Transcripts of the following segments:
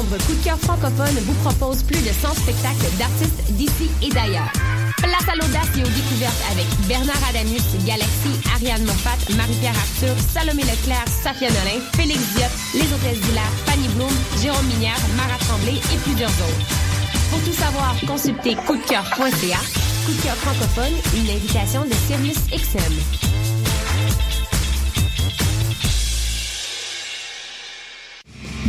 novembre, Coup de cœur francophone vous propose plus de 100 spectacles d'artistes d'ici et d'ailleurs. Place à l'audace et aux découvertes avec Bernard Adamus, Galaxy, Ariane Moffat, Marie-Pierre Arthur, Salomé Leclerc, Safia Nolin, Félix Diop, Les Hôtesses d'Hilaire, Fanny Bloom, Jérôme Minière, Mara Tremblay et plusieurs autres. Pour tout savoir, consultez coupdecoeur.ca. Coup de cœur francophone, une invitation de Sirius XM.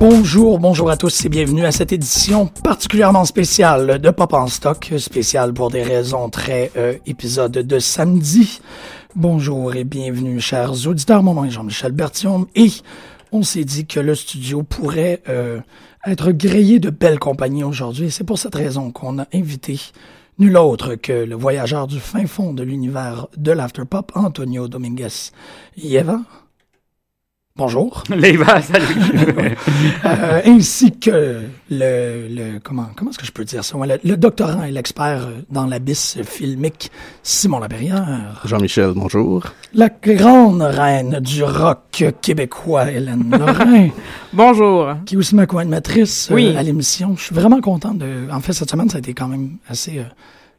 Bonjour, bonjour à tous et bienvenue à cette édition particulièrement spéciale de Pop en stock, spéciale pour des raisons très euh, épisode de samedi. Bonjour et bienvenue chers auditeurs, mon nom est Jean-Michel Bertium et on s'est dit que le studio pourrait euh, être grillé de belles compagnies aujourd'hui c'est pour cette raison qu'on a invité nul autre que le voyageur du fin fond de l'univers de l'afterpop, Antonio Dominguez Yeva? Bonjour. Léva, salut. Euh, ainsi que le, le comment comment est-ce que je peux dire ça? Le, le doctorant et l'expert euh, dans l'abysse filmique Simon Laperrière, Jean-Michel, bonjour. la grande reine du rock québécois Hélène Lorrain, Bonjour. qui est aussi ma co-animatrice euh, Oui. à l'émission. Je suis vraiment content de. En fait, cette semaine, ça a été quand même assez euh,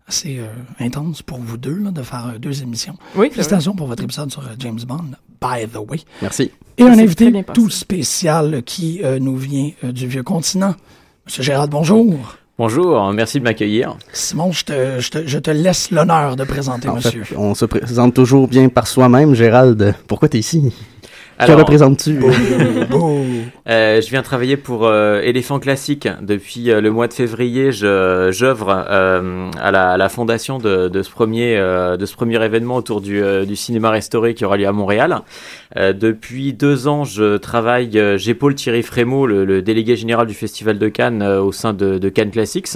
assez euh, intense pour vous deux là, de faire euh, deux émissions. Oui. Félicitations pour votre épisode sur euh, James Bond. By the way. Merci. Et un invité tout spécial qui euh, nous vient euh, du vieux continent. Monsieur Gérald, bonjour. Bonjour, merci de m'accueillir. Simon, je te, je te, je te laisse l'honneur de présenter En monsieur. fait, on se présente toujours bien par soi-même. Gérald, pourquoi t'es ici? Que Alors, représentes-tu? Beau. euh, je viens travailler pour euh, Éléphant Classique. Depuis euh, le mois de février, je j'œuvre euh, à, la, à la fondation de, de ce premier euh, de ce premier événement autour du, euh, du cinéma restauré qui aura lieu à Montréal. Euh, depuis deux ans, je travaille. euh, J'épaule Thierry Frémaux, le, le délégué général du Festival de Cannes, euh, au sein de, de Cannes Classics.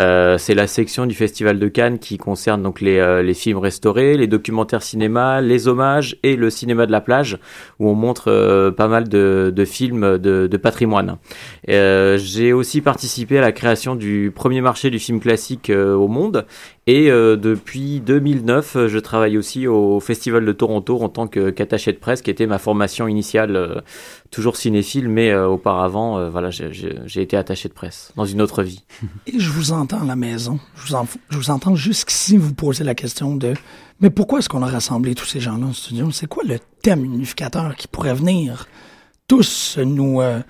Euh, c'est la section du Festival de Cannes qui concerne donc les, euh, les films restaurés, les documentaires cinéma, les hommages et le cinéma de la plage, où on montre euh, pas mal de, films de, patrimoine. Euh, J'ai aussi participé à la création du premier marché du film classique euh, au monde. Et depuis 2009, euh, je travaille aussi au Festival de Toronto en tant qu'attaché de presse, qui était ma formation initiale, toujours cinéphile, mais auparavant, voilà, j'ai été attaché de presse dans une autre vie. Et je vous entends à la maison. Je vous, en- je vous entends jusqu'ici vous poser la question de mais pourquoi est-ce qu'on a rassemblé tous ces gens-là en studio? C'est quoi le thème unificateur qui pourrait venir tous nous euh,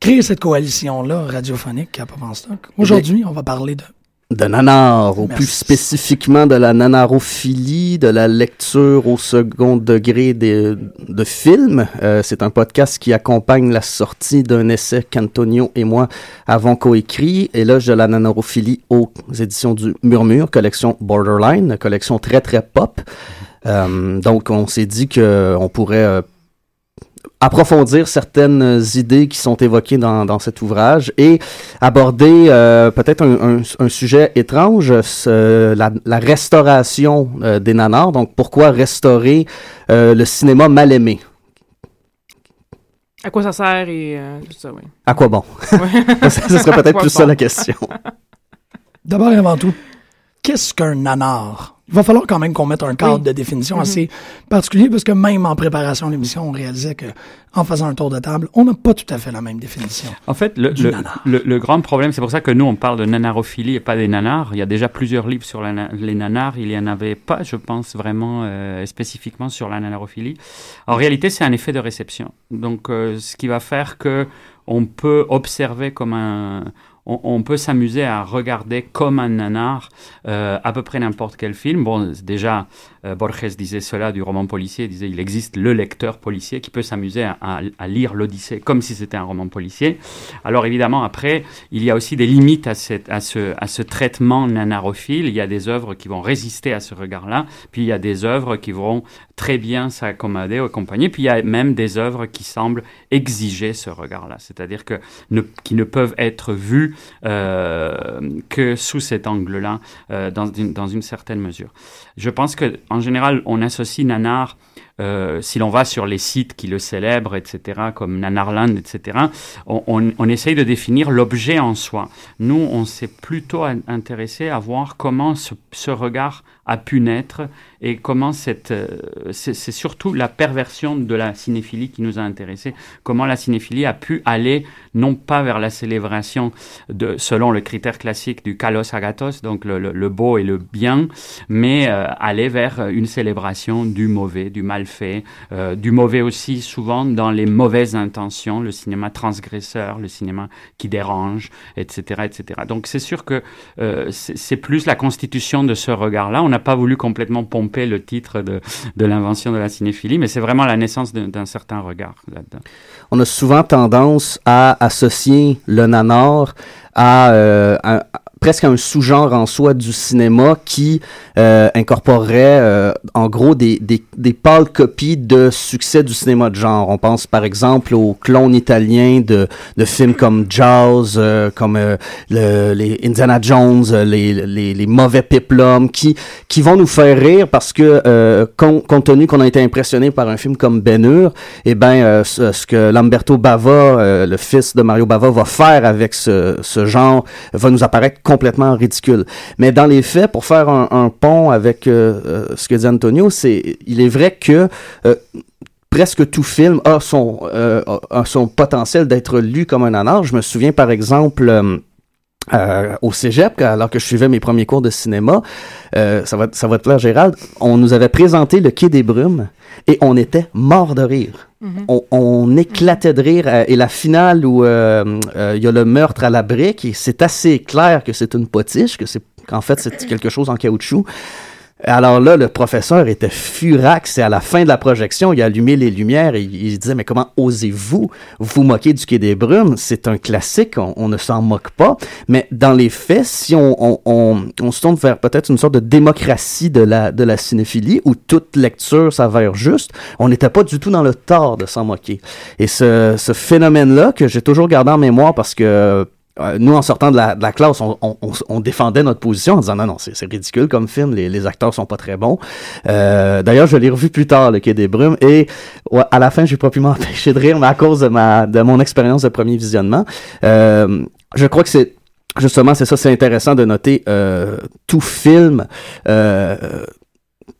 créer cette coalition-là radiophonique à Pop en Stock? Aujourd'hui, on va parler de de nanar, ou plus spécifiquement de la nanarophilie, de la lecture au second degré de, de films. Euh, c'est un podcast qui accompagne la sortie d'un essai qu'Antonio et moi avons coécrit, Éloge de la nanarophilie aux éditions du Murmure, collection Borderline, collection très très pop. Euh, donc on s'est dit que on pourrait euh, approfondir certaines idées qui sont évoquées dans, dans cet ouvrage et aborder euh, peut-être un, un, un, sujet étrange, ce, la, la, restauration euh, des nanars. Donc, pourquoi restaurer euh, le cinéma mal aimé? À quoi ça sert et tout ça, oui. À quoi bon? Ouais. Ce serait peut-être plus bon? ça la question. D'abord et avant tout, qu'est-ce qu'un nanar? Il va falloir quand même qu'on mette un cadre oui. de définition mm -hmm. assez particulier parce que même en préparation de l'émission, on réalisait que en faisant un tour de table, on n'a pas tout à fait la même définition. En fait, le, le, le, le, grand problème, c'est pour ça que nous, on parle de nanarophilie et pas des nanars. Il y a déjà plusieurs livres sur la, les nanars. Il y en avait pas, je pense, vraiment euh, spécifiquement sur la nanarophilie. En réalité, c'est un effet de réception. Donc, euh, ce qui va faire que on peut observer comme un on, peut s'amuser à regarder comme un nanar euh, à peu près n'importe quel film. Bon, déjà, euh, Borges disait cela du roman policier, il disait il existe le lecteur policier qui peut s'amuser à, à, à, lire l'Odyssée comme si c'était un roman policier. Alors évidemment, après, il y a aussi des limites à, cette, à, ce, à ce traitement nanarophile. Il y a des œuvres qui vont résister à ce regard-là, puis il y a des œuvres qui vont très bien s'accommoder aux compagnies, puis il y a même des œuvres qui semblent exiger ce regard-là, c'est-à-dire que ne, qui ne peuvent être vues euh, que sous cet angle-là, euh, dans, dans une certaine mesure. Je pense que en général, on associe nanar euh, si l'on va sur les sites qui le célèbrent, etc., comme Nanarland, etc., on, essaye de définir l'objet en soi. Nous, on s'est plutôt intéressé à voir comment ce, regard a pu naître et comment cette euh, c'est surtout la perversion de la cinéphilie qui nous a intéressés comment la cinéphilie a pu aller non pas vers la célébration de selon le critère classique du kalos agathos donc le beau et le bien mais euh, aller vers une célébration du mauvais du mal fait. Euh, du mauvais aussi souvent dans les mauvaises intentions le cinéma transgresseur le cinéma qui dérange etc etc donc c'est sûr que euh, c'est plus la constitution de ce regard là on n'a pas voulu complètement pomper le titre de, de l'invention de la cinéphilie, mais c'est vraiment la naissance d'un certain regard là-dedans. On a souvent tendance à associer le nanar à, euh, à, presque un sous-genre en soi du cinéma qui euh, incorporerait euh, en gros des, des, des pâles copies de succès du cinéma de genre. On pense par exemple aux clones italiens de, de films comme Jaws, euh, comme euh, le, les Indiana Jones, les, les, les mauvais peplums, qui, qui vont nous faire rire parce que euh, compte, compte tenu qu'on a été impressionné par un film comme Ben Hur, eh ben ce, ce, que Lamberto Bava, le fils de Mario Bava, va faire avec ce, ce genre va nous apparaître complètement ridicule. Mais dans les faits, pour faire un, pont avec euh, euh, ce que dit Antonio, c'est il est vrai que euh, presque tout film a son, son potentiel d'être lu comme un nanar. Je me souviens par exemple au cégep, alors que je suivais mes premiers cours de cinéma, ça, va, ça va te plaire Gérald, on nous avait présenté le Quai des Brumes et on était mort de rire. -hmm. on, on, éclatait de rire. Et la finale où il euh, euh, y a le meurtre à la brique, et c'est assez clair que c'est une potiche, que c'est qu'en fait c'est quelque chose en caoutchouc. Alors là, le professeur était furax et à la fin de la projection, il a allumé les lumières et il, disait, mais comment osez-vous vous moquer du Quai des Brumes? C'est un classique, on, on ne s'en moque pas. Mais dans les faits, si on, on, on, on se tourne vers peut-être une sorte de démocratie de la, de la cinéphilie où toute lecture s'avère juste, on n'était pas du tout dans le tort de s'en moquer. Et ce, ce phénomène-là que j'ai toujours gardé en mémoire parce que euh, nous, en sortant de la, de la classe, on, on, on, défendait notre position en disant non, non, c'est ridicule comme film, les, les, acteurs sont pas très bons. Euh, D'ailleurs, je l'ai revu plus tard, le Quai des Brumes, et ouais, à la fin, j'ai pu m'empêcher de rire, mais à cause de ma de mon expérience de premier visionnement, euh, je crois que c'est justement c'est ça, c'est intéressant de noter euh, tout film. Euh,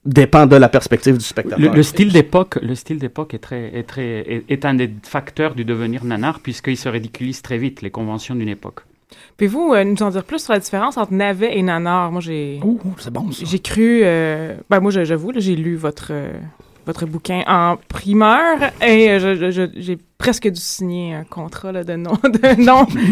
dépend de la perspective du spectateur. Le, le style d'époque, le style d'époque est très, est très, est, est, un des facteurs du devenir nanar puisqu'il se ridiculise très vite les conventions d'une époque. Pouvez-vous euh, nous en dire plus sur la différence entre navet et nanar Moi, j'ai. Oh, c'est bon. J'ai cru. Euh, ben moi, j'avoue, j'ai lu votre. Euh, votre bouquin en primeur et euh, j'ai presque dû signer un contrat là, de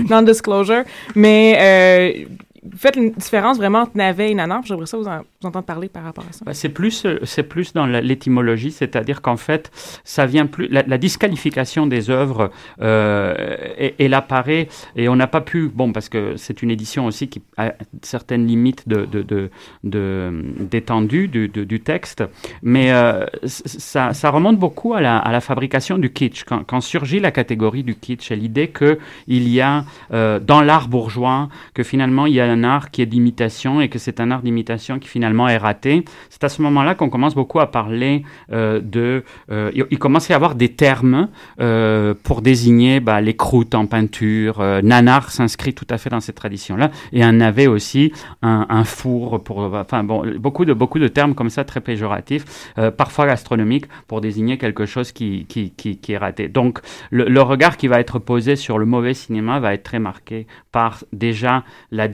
non-disclosure. Non, non mais euh, vous faites une différence vraiment entre navet et nanar. J'aimerais ça vous, en, vous entendre parler par rapport à ça. Bah, c'est plus, euh, c'est plus dans l'étymologie, c'est-à-dire qu'en fait, ça vient plus. La, disqualification des œuvres, euh, elle, apparaît et on n'a pas pu. Bon, parce que c'est une édition aussi qui a certaines limites de, de, de, de- d'étendue du, du- texte, mais euh, ça, remonte beaucoup à la, à la fabrication du kitsch. Quand, surgit la catégorie du kitsch et l'idée que il y a euh, dans l'art bourgeois que finalement il y a un art qui est d'imitation et que c'est un art d'imitation qui finalement est raté. C'est à ce moment-là qu'on commence beaucoup à parler euh, de. euh, il, commence à y avoir des termes euh, pour désigner bah, les croûtes en peinture. Nanar s'inscrit tout à fait dans cette tradition-là et un navet aussi, un, four pour. Enfin bon, beaucoup de beaucoup de termes comme ça très péjoratifs, parfois gastronomiques pour désigner quelque chose qui qui, est raté. Donc le, le regard qui va être posé sur le mauvais cinéma va être très marqué par déjà la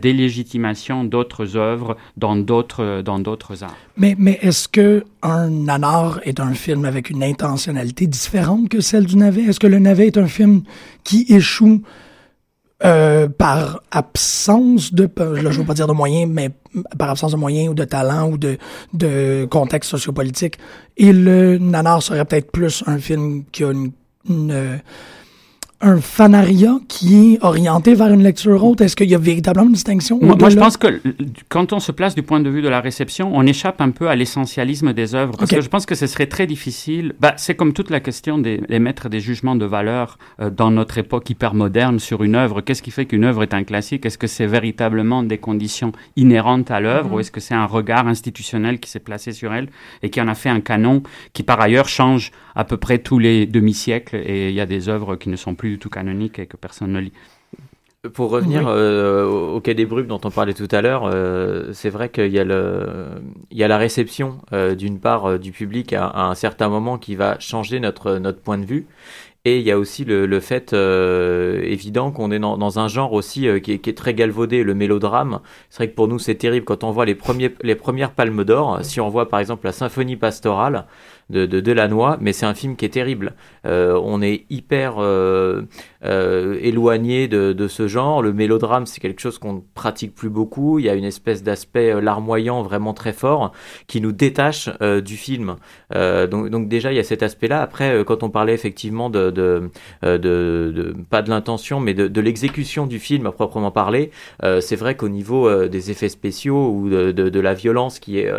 d'autres œuvres dans d'autres dans d'autres arts. Mais, mais est-ce que un nanar est un film avec une intentionnalité différente que celle du navet? Est-ce que le navet est un film qui échoue euh, par absence de, là, je veux pas dire de moyens, mais par absence de moyens ou de talent ou de, de contexte sociopolitique. Et le nanar serait peut-être plus un film qui a une, un fanaria qui est orienté vers une lecture haute. Est-ce qu'il y a véritablement une distinction? Moi, moi, je pense que quand on se place du point de vue de la réception, on échappe un peu à l'essentialisme des œuvres. Parce que je pense que ce serait très difficile. Bah, c'est comme toute la question des, des maîtres des jugements de valeur euh, dans notre époque hyper moderne sur une œuvre. Qu'est-ce qui fait qu'une œuvre est un classique? Est-ce que c'est véritablement des conditions inhérentes à l'œuvre Mhm. ou est-ce que c'est un regard institutionnel qui s'est placé sur elle et qui en a fait un canon qui, par ailleurs, change à peu près tous les demi-siècles et il y a des œuvres qui ne sont plus du tout canoniques et que personne ne lit. Pour revenir Oui. euh, au au Quai des Brumes dont on parlait tout à l'heure, euh, c'est vrai qu'il y, a le- il y a la réception euh, d'une part euh, du public à, à un certain moment qui va changer notre, notre point de vue. Et il y a aussi le, le fait euh, évident qu'on est dans, dans un genre aussi euh, qui, est, qui est très galvaudé, le mélodrame. C'est vrai que pour nous c'est terrible quand on voit les, premiers, les premières palmes d'or. Si on voit par exemple la symphonie pastorale de, de Delannoy, mais c'est un film qui est terrible. Euh, on est hyper euh, éloigné de, de ce genre. Le mélodrame, c'est quelque chose qu'on ne pratique plus beaucoup. Il y a une espèce d'aspect euh, larmoyant vraiment très fort qui nous détache euh, du film. Donc, déjà, il y a cet aspect-là. Après, quand on parlait effectivement de, de, de, pas de l'intention, mais de, l'exécution du film à proprement parler, c'est vrai qu'au niveau des effets spéciaux ou de, la violence qui est,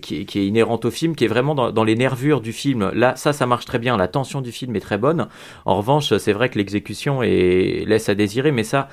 qui, est- qui est inhérente au film, qui est vraiment dans, dans les nervures du film, là, ça, ça marche très bien. La tension du film est très bonne. En revanche, c'est vrai que l'exécution laisse à désirer, mais ça,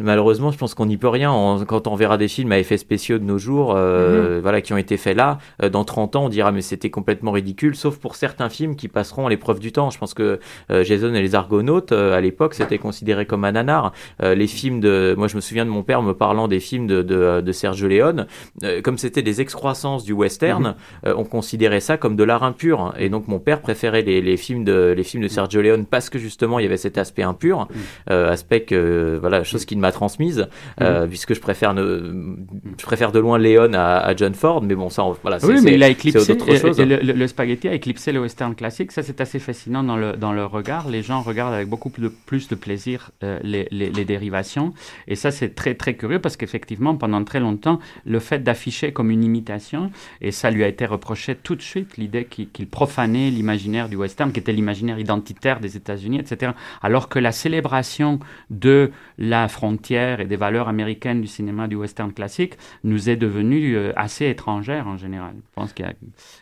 Malheureusement, je pense qu'on n'y peut rien. On- quand on verra des films à effets spéciaux de nos jours, euh, voilà, qui ont été faits là, euh, dans 30 ans, on dira mais c'était complètement ridicule, sauf pour certains films qui passeront à l'épreuve du temps. Je pense que euh, Jason et les Argonautes, euh, à l'époque, c'était considéré comme un nanar. Euh, les films de, moi, je me souviens de mon père me parlant des films de, de, de Sergio Leone, euh, comme c'était des excroissances du western, Mhm. euh, on considérait ça comme de l'art impur. Et donc mon père préférait les, les films de les films de Sergio Leone parce que justement il y avait cet aspect impur, euh, aspect que voilà chose qu'il m'a transmise, euh, puisque je préfère ne, je préfère de loin Leone à, à John Ford, mais bon ça on- voilà c'est Oui, mais il a éclipsé, le, le- le spaghetti a éclipsé le western classique. Ça, c'est assez fascinant dans le, dans le regard. Les gens regardent avec beaucoup plus de, plus de plaisir euh, les, les, les dérivations. Et ça, c'est très, très curieux parce qu'effectivement, pendant très longtemps, le fait d'afficher comme une imitation, et ça lui a été reproché tout de suite, l'idée qu'il qu'il profanait l'imaginaire du western, qui était l'imaginaire identitaire des États-Unis, etc. Alors que la célébration de la frontière et des valeurs américaines du cinéma du western classique nous est devenue euh, assez étrangère en général. Je pense qu'il y a,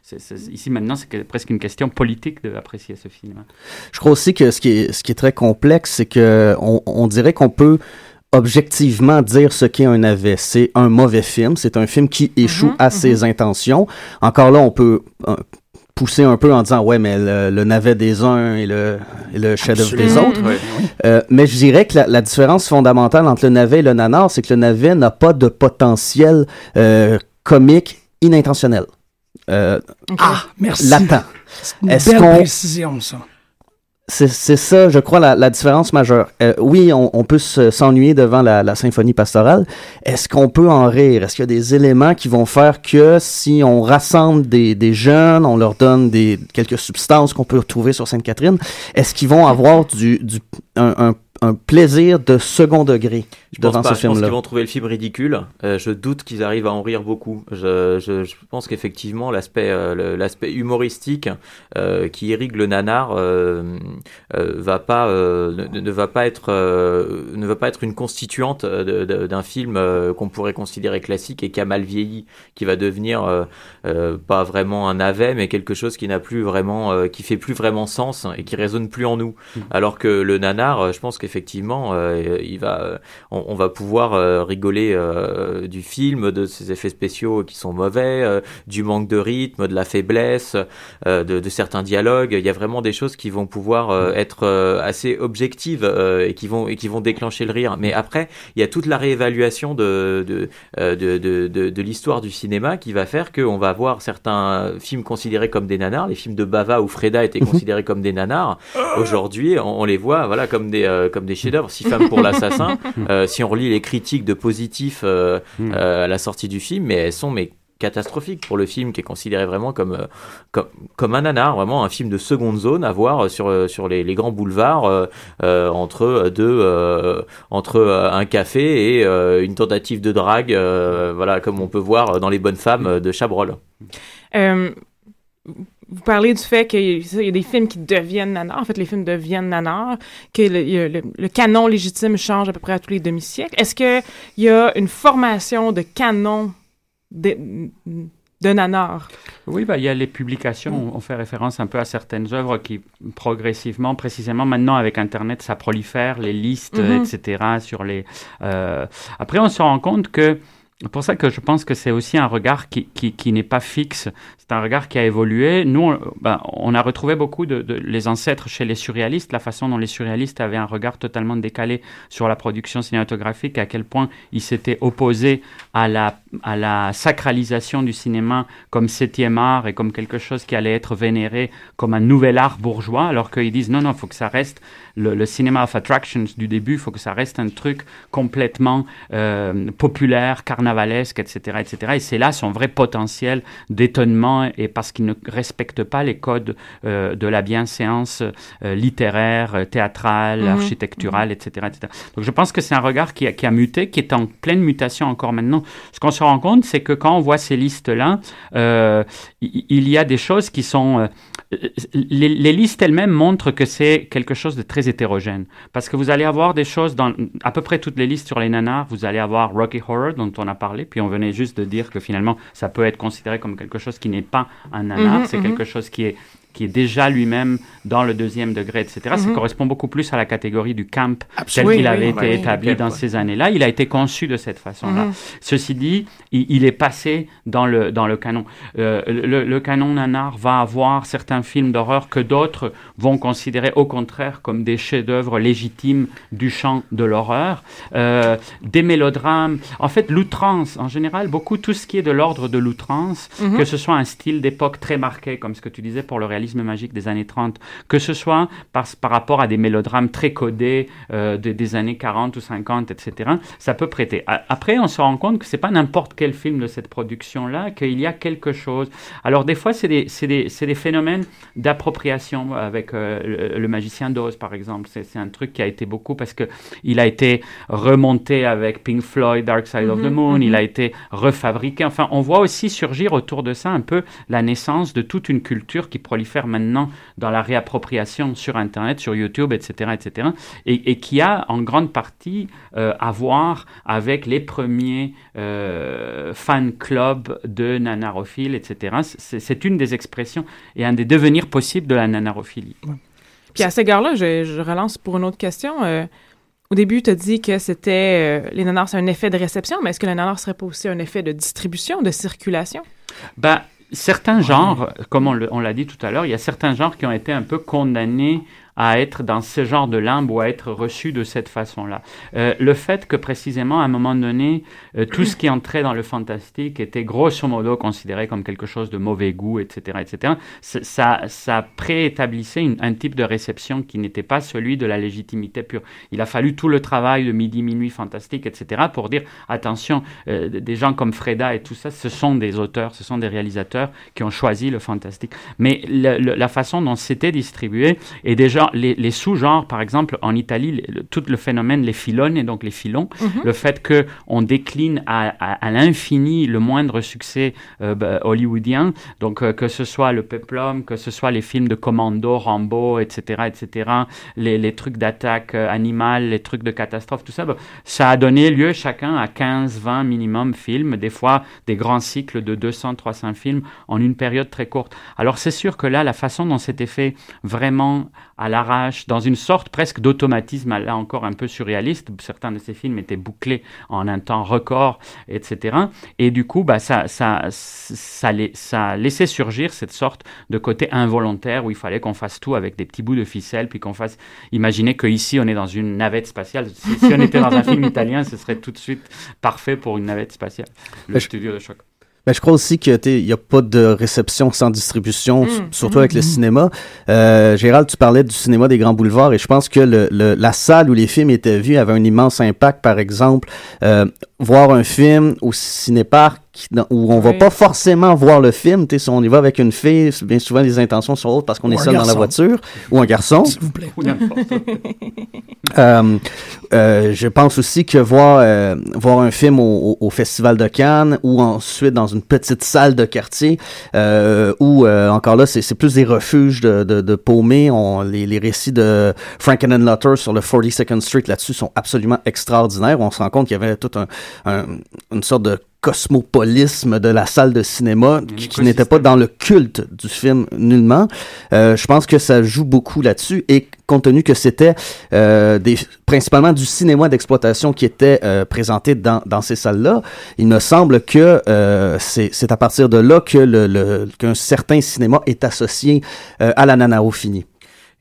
c'est- c'est- ici maintenant, c'est que- presque une question politique d'apprécier ce film. Je crois aussi que ce qui est, ce qui est très complexe, c'est que on, on dirait qu'on peut objectivement dire ce qu'est un navet. C'est un mauvais film, c'est un film qui échoue à ses intentions. Encore là, on peut euh, pousser un peu en disant ouais mais le, le navet des uns et le, et le chef-d'œuvre des autres. Euh, mais je dirais que la, la différence fondamentale entre le navet et le nanar, c'est que le navet n'a pas de potentiel euh, comique inintentionnel. Euh, Ah, merci. Latent. C'est une Est-ce belle qu'on- précision, ça. C'est ça, je crois, la, la différence majeure. Euh, oui, on, on peut se- s'ennuyer devant la, la symphonie pastorale. Est-ce qu'on peut en rire? Est-ce qu'il y a des éléments qui vont faire que si on rassemble des, des jeunes, on leur donne des, quelques substances qu'on peut retrouver sur Sainte-Catherine, est-ce qu'ils vont avoir du, du, un, un- un plaisir de second degré Je pense devant pas. ce Je pense film-là. qu'ils vont trouver le film ridicule. Euh, je doute qu'ils arrivent à en rire beaucoup. Je, je, je pense qu'effectivement l'aspect euh, l'aspect humoristique euh, qui irrigue le nanar va pas ne, ne va pas être ne va pas être une constituante d'un film qu'on pourrait considérer classique et qui a mal vieilli, qui va devenir pas vraiment un navet mais quelque chose qui n'a plus vraiment qui fait plus vraiment sens et qui résonne plus en nous. Alors que le nanar, je pense qu'effectivement, euh, il va, euh, on, on va pouvoir euh, rigoler euh, du film, de ses effets spéciaux qui sont mauvais, du manque de rythme, de la faiblesse, de, de certains dialogues. Il y a vraiment des choses qui vont pouvoir être assez objectives et qui vont et qui vont déclencher le rire. Mais après, il y a toute la réévaluation de de de, de, l'histoire du cinéma qui va faire qu'on va avoir certains films considérés comme des nanars, les films de Bava où Freda étaient considérés comme des nanars. Aujourd'hui, on, on les voit voilà comme des euh, comme des chefs-d'œuvre. Six femmes pour l'assassin. euh, si on relit les critiques de positifs euh, euh, à la sortie du film, mais elles sont mais catastrophiques pour le film qui est considéré vraiment comme euh, comme, comme un nanar, vraiment un film de seconde zone à voir sur euh, sur les, les grands boulevards euh, entre deux euh, entre un café et euh, une tentative de drague, euh, voilà comme on peut voir dans les bonnes femmes de Chabrol. Vous parlez du fait qu'il y a des films qui deviennent nanars. En fait, les films deviennent nanars, que le, canon légitime change à peu près à tous les demi-siècles. Est-ce qu'il y a une formation de canon de, de nanars? Oui, bah, il y a les publications. On fait référence un peu à certaines œuvres qui, progressivement, précisément maintenant avec Internet, ça prolifère, les listes, Mhm. euh, etc. Sur les. euh, Après, on se rend compte que. C'est pour ça que je pense que c'est aussi un regard qui, qui, qui n'est pas fixe. Un regard qui a évolué. Nous, on, ben, a retrouvé beaucoup de, de les ancêtres chez les surréalistes, la façon dont les surréalistes avaient un regard totalement décalé sur la production cinématographique, à quel point ils s'étaient opposés à la, à la sacralisation du cinéma comme septième art et comme quelque chose qui allait être vénéré comme un nouvel art bourgeois, alors qu'ils disent non, non, il faut que ça reste le, le cinéma of attractions du début, il faut que ça reste un truc complètement euh, populaire, carnavalesque, etc., etc. Et c'est là son vrai potentiel d'étonnement et parce qu'il ne respecte pas les codes euh, de la bienséance euh, littéraire, euh, théâtrale, Mhm. architecturale, etc., etc. Donc je pense que c'est un regard qui a, qui a muté, qui est en pleine mutation encore maintenant. Ce qu'on se rend compte, c'est que quand on voit ces listes-là, euh, il y a des choses qui sont... les, les listes elles-mêmes montrent que c'est quelque chose de très hétérogène. Parce que vous allez avoir des choses dans à peu près toutes les listes sur les nanars. Vous allez avoir Rocky Horror, dont on a parlé, puis on venait juste de dire que finalement, ça peut être considéré comme quelque chose qui n'est pas un nanar. Mhm, c'est mhm. quelque chose qui est qui est déjà lui-même dans le deuxième degré, etc. Ça Mhm. correspond beaucoup plus à la catégorie du camp tel Absolument. qu'il Oui, avait oui, été oui. établi dans ces années-là. Il a été conçu de cette façon-là. Mhm. Ceci dit, il, il est passé dans le, dans le canon. Euh, le, le canon nanar va avoir certains films d'horreur que d'autres vont considérer au contraire comme des chefs-d'œuvre légitimes du champ de l'horreur. Euh, des mélodrames. En fait, l'outrance, en général, beaucoup tout ce qui est de l'ordre de l'outrance, Mhm. que ce soit un style d'époque très marqué, comme ce que tu disais pour le réalisme magique des années 30, que ce soit par, par rapport à des mélodrames très codés euh, de- des années 40 ou 50, etc., ça peut prêter. Après, on se rend compte que c'est pas n'importe quel film de cette production-là, qu'il y a quelque chose. Alors, des fois, c'est des, c'est des, c'est des phénomènes d'appropriation avec euh, le, le magicien d'Oz, par exemple. C'est c'est un truc qui a été beaucoup parce que il a été remonté avec Pink Floyd, Dark Side of the Mhm, Moon, il a été refabriqué. Enfin, on voit aussi surgir autour de ça un peu la naissance de toute une culture qui prolifère maintenant dans la réappropriation sur Internet, sur YouTube, etc., etc., et, et qui a en grande partie euh, à voir avec les premiers euh, fan clubs de nanarophiles, etc. C'est c'est une des expressions et un des devenirs possibles de la nanarophilie. Puis à cet égard-là, je, je relance pour une autre question. Euh, au début, tu as dit que c'était euh, les nanars, c'est un effet de réception, mais est-ce que les nanars serait pas aussi un effet de distribution, de circulation? Ben, certains genres, comme on l'a dit tout à l'heure, il y a certains genres qui ont été un peu condamnés à être dans ce genre de limbe ou à être reçus de cette façon-là. Euh, le fait que précisément à un moment donné, euh, tout ce qui entrait dans le fantastique était grosso modo considéré comme quelque chose de mauvais goût, etc., etc., ça, ça préétablissait un type de réception qui n'était pas celui de la légitimité pure. Il a fallu tout le travail de midi, minuit, fantastique, etc., pour dire attention, euh, des gens comme Freda et tout ça, ce sont des auteurs, ce sont des réalisateurs qui ont choisi le fantastique. Mais la façon dont c'était distribué est déjà les, les sous-genres, par exemple, en Italie, le- tout le phénomène, les filons, et donc les filons, Mhm. le fait que on décline à, à, à l'infini le moindre succès euh, bah, hollywoodien, donc euh, que ce soit le peplum, que ce soit les films de commando, Rambo, etc., etc., les, les trucs d'attaque euh, animale, les trucs de catastrophe, tout ça, bah, ça a donné lieu chacun à 15, 20 minimum films, des fois des grands cycles de 200, 300 films en une période très courte. Alors c'est sûr que là, la façon dont c'était fait vraiment à l'arrache, dans une sorte presque d'automatisme, là encore un peu surréaliste, certains de ces films étaient bouclés en un temps record, etc. Et du coup, bah, ça, ça, ça, ça laissait surgir cette sorte de côté involontaire où il fallait qu'on fasse tout avec des petits bouts de ficelle, puis qu'on fasse... Imaginez qu'ici, on est dans une navette spatiale. Si, si on était dans un film italien, ce serait tout de suite parfait pour une navette spatiale. Le je- studio de choc. Ben, je crois aussi qu'il n'y a pas de réception sans distribution, Mm. s- surtout avec le Mm. cinéma. Euh, Gérald, tu parlais du cinéma des grands boulevards et je pense que le, le- la salle où les films étaient vus avait un immense impact. Par exemple, euh, voir un film au cinéparc dans- où on va Oui. pas forcément voir le film. Tu sais, si on y va avec une fille, bien souvent les intentions sont autres parce qu'on est seul dans la voiture ou un garçon. S'il vous plaît. Euh, euh, je pense aussi que voir, euh, voir un film au, Festival de Cannes ou ensuite dans une petite salle de quartier euh, où, euh, encore là, c'est c'est plus des refuges de, de, de paumés. On, les, les récits de Frankenenlotter sur le 42nd Street là-dessus sont absolument extraordinaires. On se rend compte qu'il y avait toute un, un- une sorte de cosmopolisme de la salle de cinéma qui, n'était pas dans le culte du film nullement. Euh, je pense que ça joue beaucoup là-dessus et compte tenu que c'était euh, des, principalement du cinéma d'exploitation qui était euh, présenté dans, dans ces salles-là, il me semble que euh, c'est c'est à partir de là que le, le- qu'un certain cinéma est associé euh, à la nanophilie. Et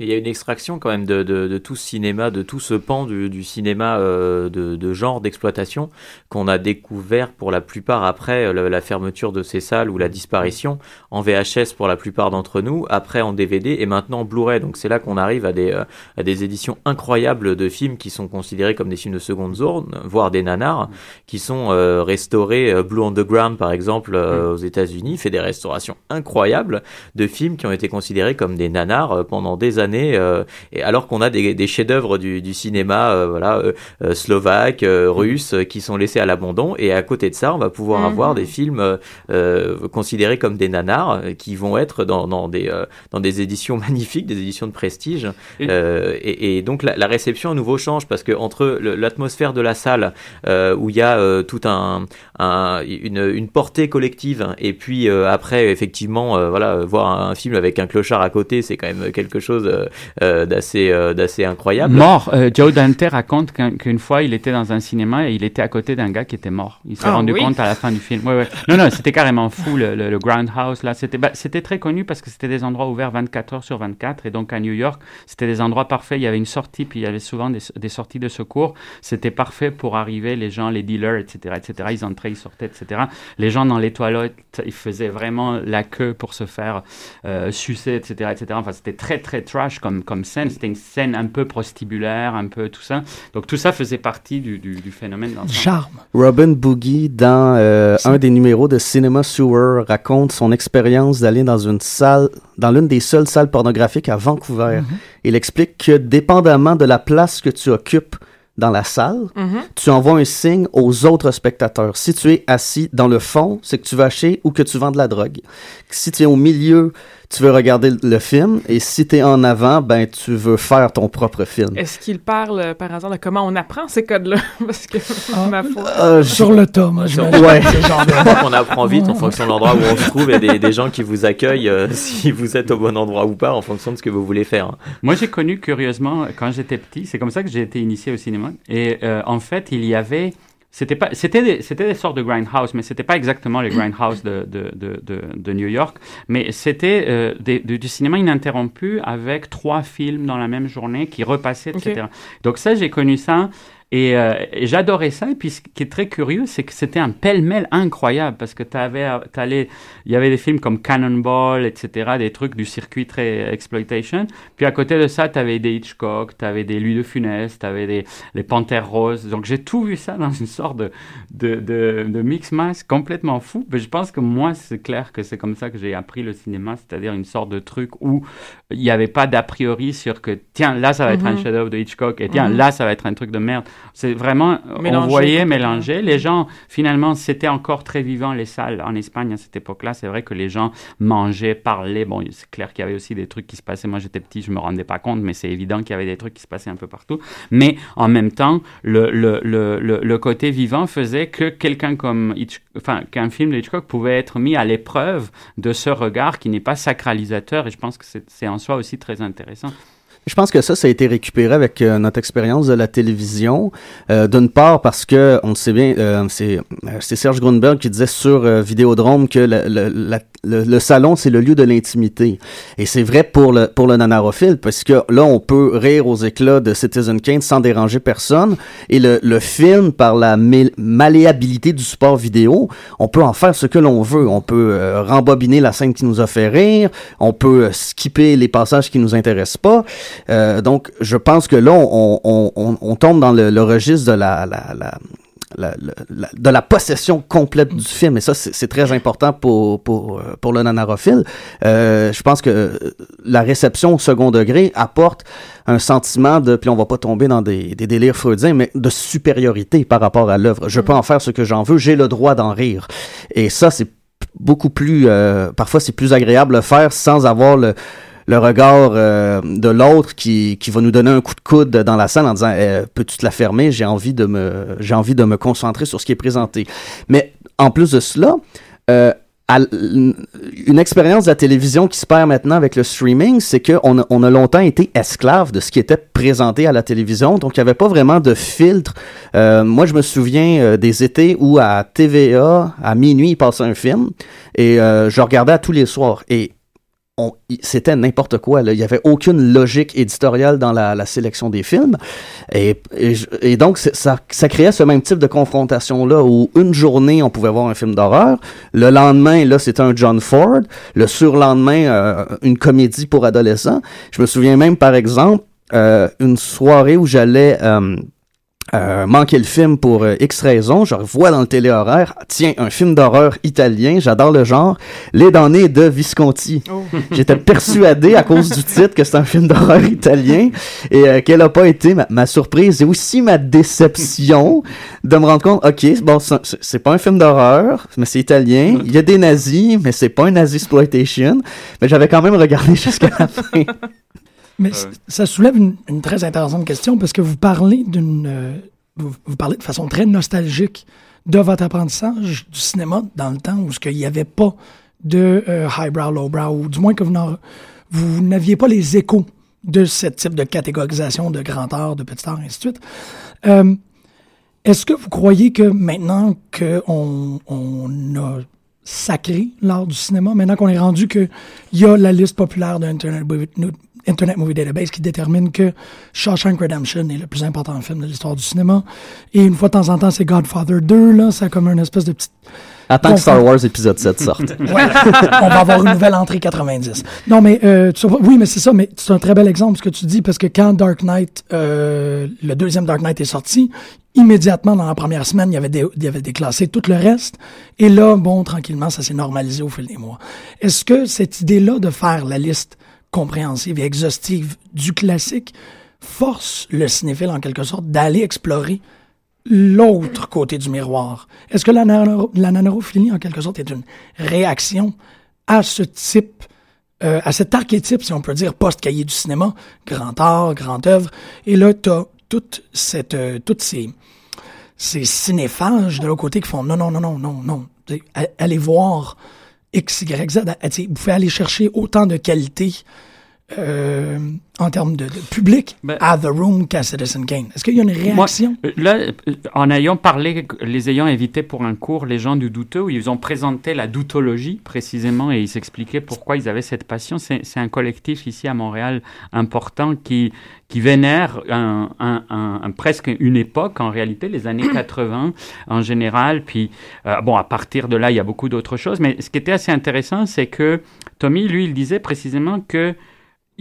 il y a une extraction quand même de, de, de tout ce cinéma, de tout ce pan du, du cinéma euh, de, de genre d'exploitation qu'on a découvert pour la plupart après euh, la, la fermeture de ces salles ou la disparition en VHS pour la plupart d'entre nous, après en DVD et maintenant en Blu-ray. Donc c'est là qu'on arrive à des, euh, à des éditions incroyables de films qui sont considérés comme des films de seconde zone, voire des nanars, qui sont euh, restaurés. Blue Underground par exemple euh, aux États-Unis fait des restaurations incroyables de films qui ont été considérés comme des nanars pendant des années, euh, et alors qu'on a des, des chefs-d'œuvre du, du cinéma, euh, voilà, euh, slovaque, euh, russe, qui sont laissés à l'abandon. Et à côté de ça, on va pouvoir Mhm. avoir des films considérés comme des nanars, qui vont être dans, dans des dans des éditions magnifiques, des éditions de prestige. Et- et, et donc la, la réception à nouveau change parce que entre l'atmosphère de la salle où il y a tout un, un- une, une portée collective et puis après effectivement voilà voir un, un film avec un clochard à côté c'est quand même quelque chose d'assez euh, d'assez incroyable. Mort. Euh, Joe Dante raconte qu'un- qu'une fois, il était dans un cinéma et il était à côté d'un gars qui était mort. Il s'est Ah rendu oui? compte à la fin du film. Ouais, ouais. Non, non, c'était carrément fou, le, le, le Groundhouse. Là, c'était bah, c'était très connu parce que c'était des endroits ouverts 24 heures sur 24. Et donc, à New York, c'était des endroits parfaits. Il y avait une sortie, puis il y avait souvent des, des sorties de secours. C'était parfait pour arriver, les gens, les dealers, etc., etc. Ils entraient, ils sortaient, etc. Les gens dans les toilettes, ils faisaient vraiment la queue pour se faire euh, sucer, etc., etc. Enfin, c'était très, très trash comme, comme scène. C'était une scène un peu prostibulaire, un peu tout ça. Donc, tout ça faisait partie du, du, du phénomène. Charme. Robin Boogie, dans euh, un des numéros de Cinema Sewer, raconte son expérience d'aller dans une salle, dans l'une des seules salles pornographiques à Vancouver. Il explique que dépendamment de la place que tu occupes dans la salle, Mhm. tu envoies un signe aux autres spectateurs. Si tu es assis dans le fond, c'est que tu vas acheter ou que tu vends de la drogue. Si tu es au milieu, tu veux regarder le film. Et si tu es en avant, ben tu veux faire ton propre film. Est-ce qu'il parle euh, par hasard de comment on apprend ces codes-là? Parce que, ma foi. Euh, Sur le tas, moi, je Ouais. Qu'on apprend vite en fonction de l'endroit où on se trouve et des, des gens qui vous accueillent euh, si vous êtes au bon endroit ou pas en fonction de ce que vous voulez faire. hein. Moi, j'ai connu curieusement quand j'étais petit. C'est comme ça que j'ai été initié au cinéma. Et euh, en fait, il y avait. C'était pas, c'était des, c'était des sortes de grindhouse, mais c'était pas exactement les grindhouse de, de, de, de, New York, mais c'était euh, des- du, du cinéma ininterrompu avec trois films dans la même journée qui repassaient, etc. Donc ça, j'ai connu ça. Et, euh, et j'adorais ça. Et puis, ce qui est très curieux, c'est que c'était un pêle-mêle incroyable parce que t'avais, t'allais, il y avait des films comme Cannonball, etc., des trucs du circuit très exploitation. Puis à côté de ça, tu avais des Hitchcock, tu avais des Louis de Funès, tu avais des les Panthères Roses. Donc j'ai tout vu ça dans une sorte de, de, de, de mix mask complètement fou. Mais je pense que moi, c'est clair que c'est comme ça que j'ai appris le cinéma, c'est-à-dire une sorte de truc où il n'y avait pas d'a priori sur que tiens, là ça va être un Mhm. chef-d'œuvre de Hitchcock et tiens, Mhm. là ça va être un truc de merde. C'est vraiment, on Mélanger voyait complètement. mélanger. Les gens, finalement, c'était encore très vivant les salles en Espagne à cette époque-là. C'est vrai que les gens mangeaient, parlaient. Bon, c'est clair qu'il y avait aussi des trucs qui se passaient. Moi, j'étais petit, je me rendais pas compte, mais c'est évident qu'il y avait des trucs qui se passaient un peu partout. Mais en même temps, le, le, le, le, côté vivant faisait que quelqu'un comme Hitch- enfin, qu'un film de Hitchcock pouvait être mis à l'épreuve de ce regard qui n'est pas sacralisateur. Et je pense que c'est en soi aussi très intéressant. Je pense que ça, ça a été récupéré avec euh, notre expérience de la télévision. Euh, D'une part parce que, on le sait bien, euh, c'est euh, c'est Serge Grunberg qui disait sur euh, Vidéodrome que le, le, salon, c'est le lieu de l'intimité. Et c'est vrai pour le, pour le nanarophile, parce que là, on peut rire aux éclats de Citizen Kane sans déranger personne. Et le, le film, par la malléabilité du support vidéo, on peut en faire ce que l'on veut. On peut rembobiner la scène qui nous a fait rire, on peut skipper les passages qui nous intéressent pas. Euh, donc, je pense que là, on, tombe dans le, registre de la, possession complète du film. Et ça c'est très important pour euh, le nanarophile. Euh, je pense que la réception au second degré apporte un sentiment de puis on va pas tomber dans des, des délires freudiens mais de supériorité par rapport à l'œuvre. Je peux en faire ce que j'en veux. J'ai le droit d'en rire. Et ça c'est beaucoup plus parfois c'est plus agréable de le faire sans avoir le le regard euh, de l'autre qui, qui va nous donner un coup de coude dans la salle en disant Eh, peux-tu te la fermer? J'ai envie de me j'ai envie de me concentrer sur ce qui est présenté mais en plus de cela euh, une expérience de la télévision qui se perd maintenant avec le streaming, c'est qu'on a, on a longtemps été esclave de ce qui était présenté à la télévision, donc il n'y avait pas vraiment de filtre. Euh, moi, je me souviens des étés où à TVA, à minuit, il passait un film, et je regardais tous les soirs. Et c'était n'importe quoi. Là. Il n'y avait aucune logique éditoriale dans la, sélection des films. Et, donc, ça créait ce même type de confrontation-là où une journée, on pouvait voir un film d'horreur. Le lendemain, là, c'était un John Ford. Le surlendemain, euh, une comédie pour adolescents. Je me souviens même, par exemple, euh, une soirée où j'allais... euh, euh, manquer le film pour euh, X raisons, je revois dans le téléhoraire, tiens, un film d'horreur italien, j'adore le genre, Les damnés de Visconti. J'étais persuadé à cause du titre que c'est un film d'horreur italien. Et euh, quelle a pas été ma, ma surprise et aussi ma déception de me rendre compte, ok, bon, c'est pas un film d'horreur, mais c'est italien, il y a des nazis, mais c'est pas un nazi exploitation, mais j'avais quand même regardé jusqu'à la fin. Mais c- ça soulève une, une très intéressante question parce que vous parlez d'une. euh, vous, vous parlez de façon très nostalgique de votre apprentissage du cinéma dans le temps où il n'y avait pas de euh, highbrow, lowbrow, ou du moins que vous n'aviez pas les échos de ce type de catégorisation de grand art, de petit art, et ainsi de suite. Euh, Est-ce que vous croyez que maintenant qu'on on a sacré l'art du cinéma, maintenant qu'on est rendu qu'il y a la liste populaire de Internet Internet Movie Database qui détermine que Shawshank Redemption est le plus important film de l'histoire du cinéma, et une fois de temps en temps c'est Godfather 2, là, c'est comme une espèce de petite... Attends que Star Wars épisode 7 sorte. Ouais, on va avoir une nouvelle entrée 90. Non, mais euh, tu vois, oui, mais c'est ça, mais c'est un très bel exemple ce que tu dis, parce que quand Dark Knight, euh, le deuxième Dark Knight est sorti, immédiatement dans la première semaine, il y avait, des, il y avait déclassé tout le reste, et là, bon, tranquillement, ça s'est normalisé au fil des mois. Est-ce que cette idée-là de faire la liste compréhensive et exhaustive du classique force le cinéphile, en quelque sorte, d'aller explorer l'autre côté du miroir. Est-ce que la, nano- la nanorophilie, en quelque sorte, est une réaction à ce type, euh, à cet archétype, si on peut dire, post-cahier du cinéma, grand art, grande œuvre, et là, tu as toute cette, euh, toutes ces, ces cinéphages de l'autre côté qui font non, non, non, non, non, non. Allez voir X, Y, Z. Vous pouvez aller chercher autant de qualité euh, en termes de, de public Ben- à The Room qu'à Citizen Kane. Est-ce qu'il y a une réaction? Moi, euh, là, euh, en ayant parlé, les ayant invités pour un cours, les gens du douteux, où ils ont présenté la doutologie précisément et ils s'expliquaient pourquoi ils avaient cette passion. C'est c'est un collectif ici à Montréal important qui, qui vénère un, un- un- un- presque une époque en réalité, les années 80 en général. Puis, euh, bon, à partir de là, il y a beaucoup d'autres choses. Mais ce qui était assez intéressant, c'est que Tommy, lui, il disait précisément que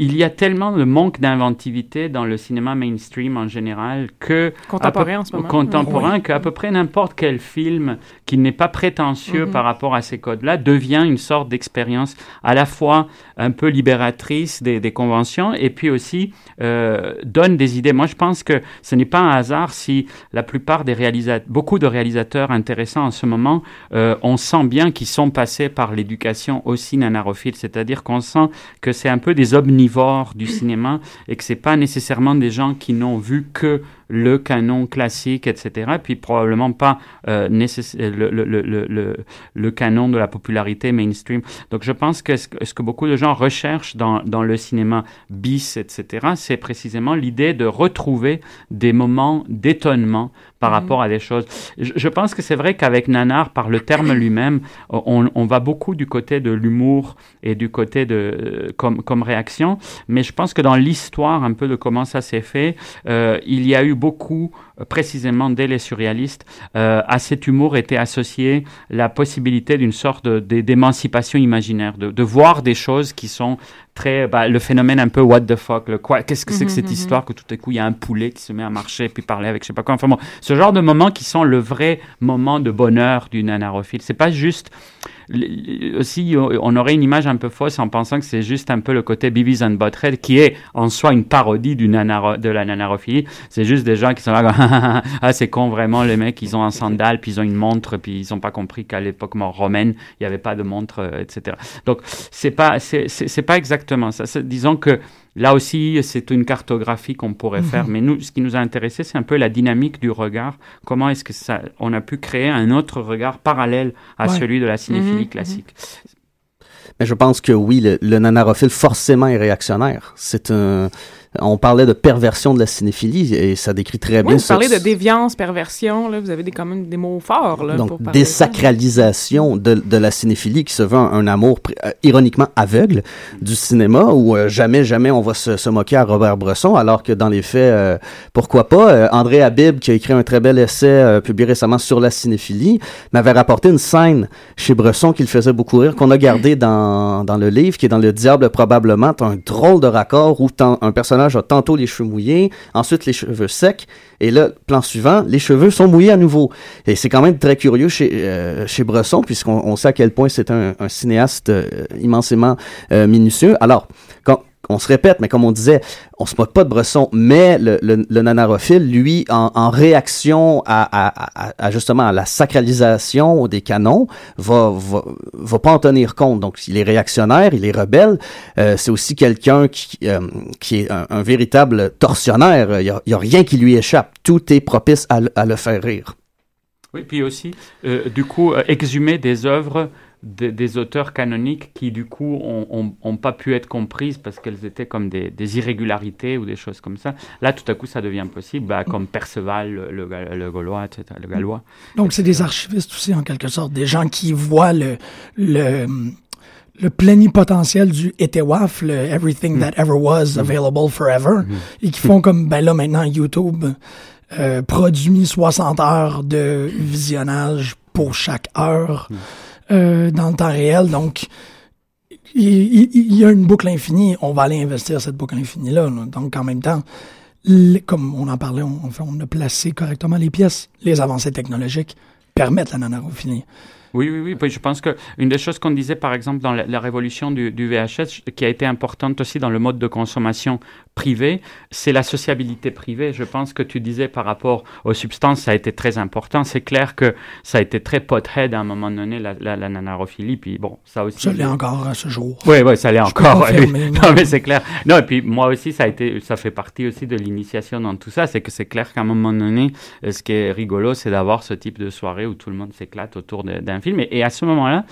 il y a tellement de manque d'inventivité dans le cinéma mainstream en général que Contemporain à peu- en ce moment. contemporain Oui. qu'à peu près n'importe quel film qui n'est pas prétentieux Mhm. par rapport à ces codes-là devient une sorte d'expérience à la fois un peu libératrice des, des conventions et puis aussi euh, donne des idées. Moi, je pense que ce n'est pas un hasard si la plupart des réalisateurs, beaucoup de réalisateurs intéressants en ce moment, euh, on sent bien qu'ils sont passés par l'éducation aussi nanarophile, c'est-à-dire qu'on sent que c'est un peu des omnivores du cinéma et que c'est pas nécessairement des gens qui n'ont vu que le canon classique, etc. Puis probablement pas euh, le, le, le, le, le- canon de la popularité mainstream. Donc je pense que ce, que ce que beaucoup de gens recherchent dans, dans le cinéma bis, etc., c'est précisément l'idée de retrouver des moments d'étonnement par Mhm. rapport à des choses. Je, je pense que c'est vrai qu'avec Nanar, par le terme lui-même, on, on va beaucoup du côté de l'humour et du côté de euh, comme, comme réaction, mais je pense que dans l'histoire un peu de comment ça s'est fait, euh, il y a eu beaucoup, euh, précisément dès les surréalistes, euh, à cet humour était associée la possibilité d'une sorte d'émancipation imaginaire, de, de voir des choses qui sont très bah, le phénomène un peu what the fuck le quoi qu'est-ce que c'est que Mhm, cette mhm. histoire que tout à coup il y a un poulet qui se met à marcher puis parler avec je sais pas quoi. Enfin bon ce genre de moments qui sont le vrai moment de bonheur du nanarophile c'est pas juste aussi on aurait une image un peu fausse en pensant que c'est juste un peu le côté Beavis and Butthead qui est en soi une parodie du de la nanarophilie c'est juste des gens qui sont là ah c'est con vraiment les mecs ils ont un sandal puis ils ont une montre puis ils ont pas compris qu'à l'époque romaine il y avait pas de montre euh, etc donc c'est pas c'est pas exactement ça. Disons que Là aussi, c'est une cartographie qu'on pourrait faire, Mhm. mais nous, ce qui nous a intéressé, c'est un peu la dynamique du regard. Comment est-ce que ça, on a pu créer un autre regard parallèle à Ouais. celui de la cinéphilie Mhm, classique? Mais je pense que oui, le, le nanarophile forcément est réactionnaire. C'est un. On parlait de perversion de la cinéphilie et ça décrit très Oui, bien vous ça. parlez de déviance, perversion, là, vous avez des, quand même des mots forts. Là, Donc, désacralisation de, de la cinéphilie qui se veut un, un amour euh, ironiquement aveugle du cinéma où euh, jamais, jamais on va se, se moquer à Robert Bresson, alors que dans les faits, euh, pourquoi pas, André Habib, qui a écrit un très bel essai publié récemment sur la cinéphilie, m'avait rapporté une scène chez Bresson qui le faisait beaucoup rire, qu'on a gardé dans, dans le livre, qui est dans Le Diable probablement. T'as un drôle de raccord où un personnage a tantôt les cheveux mouillés, ensuite les cheveux secs, et là, plan suivant, les cheveux sont mouillés à nouveau. Et c'est quand même très curieux chez, euh, Bresson, puisqu'on on sait à quel point c'est un, cinéaste euh, immensément euh, minutieux. Alors, on se répète, mais comme on disait, on se moque pas de Bresson, mais le, le, le nanarophile, lui, en, réaction à, la sacralisation des canons, va, va, pas en tenir compte. Donc, il est réactionnaire, il est rebelle. Euh, c'est aussi quelqu'un qui, euh, est un, véritable tortionnaire. Il y, a, rien qui lui échappe. Tout est propice à, le- faire rire. Oui, puis aussi, euh, du coup, exhumer des œuvres de- des auteurs canoniques qui, du coup, ont, ont- ont pas pu être comprises parce qu'elles étaient comme des, des irrégularités ou des choses comme ça. Là, tout à coup, ça devient possible, bah, comme Perceval, le, le, le Gaulois, etc., le Gallois. Donc, c'est des archivistes aussi, en quelque sorte, des gens qui voient le, le, le plénipotentiel du Etewaf, le Everything That Ever Was Available Forever, et qui font comme, ben là, maintenant, YouTube euh, produit 60 heures de visionnage pour chaque heure euh, dans le temps réel. Donc, il, y a une boucle infinie. On va aller investir cette boucle infinie-là. là. Donc, en même temps, comme on en parlait, on, on a placé correctement les pièces. Les avancées technologiques permettent la nanarophilie. Oui, oui, oui. Je pense que une des choses qu'on disait, par exemple, dans la, révolution du VHS, qui a été importante aussi dans le mode de consommation privée, c'est la sociabilité privée. Je pense que tu disais par rapport aux substances, ça a été très important. C'est clair que ça a été très pothead à un moment donné, la, la, la nanarophilie. Puis bon, ça aussi. Ça l'est encore à ce jour. Oui, oui, ça l'est encore. non, mais c'est clair. Non, et puis moi aussi, ça a été, ça fait partie aussi de l'initiation dans tout ça. C'est que c'est clair qu'à un moment donné, euh, ce qui est rigolo, c'est d'avoir ce type de soirée où tout le monde s'éclate autour d'un film. Et, à ce moment-là,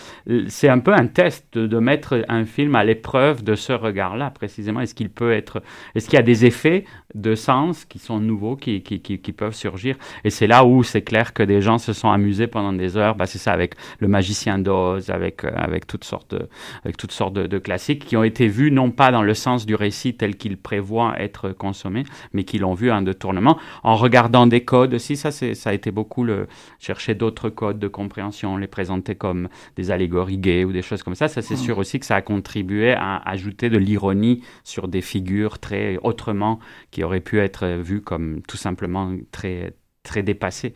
c'est un peu un test de, de mettre un film à l'épreuve de ce regard-là, précisément. Est-ce qu'il peut être, est-ce qu'il y a des effets de sens qui sont nouveaux, qui, qui, qui, qui peuvent surgir? Et c'est là où c'est clair que des gens se sont amusés pendant des heures. Bah, c'est ça, avec le magicien d'Oz, avec, euh, avec toutes sortes, de, avec toutes sortes de, de, classiques qui ont été vus non pas dans le sens du récit tel qu'il prévoit être consommé, mais qui l'ont vu en détournement. En regardant des codes aussi, ça, a été beaucoup le chercher d'autres codes de compréhension, les présenter comme des allégories gays ou des choses comme ça. Ça, c'est sûr aussi que ça a contribué à ajouter de l'ironie sur des figures très autrement qui auraient pu être vues comme tout simplement très, très dépassées.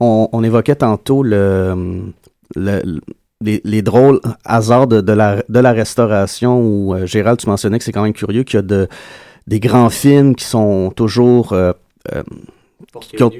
On, on évoquait tantôt le, le, les, les, drôles hasards de, de, la, de la restauration où, euh, Gérald, tu mentionnais que c'est quand même curieux qu'il y a de, des grands films qui sont toujours... Euh, euh, qui ont,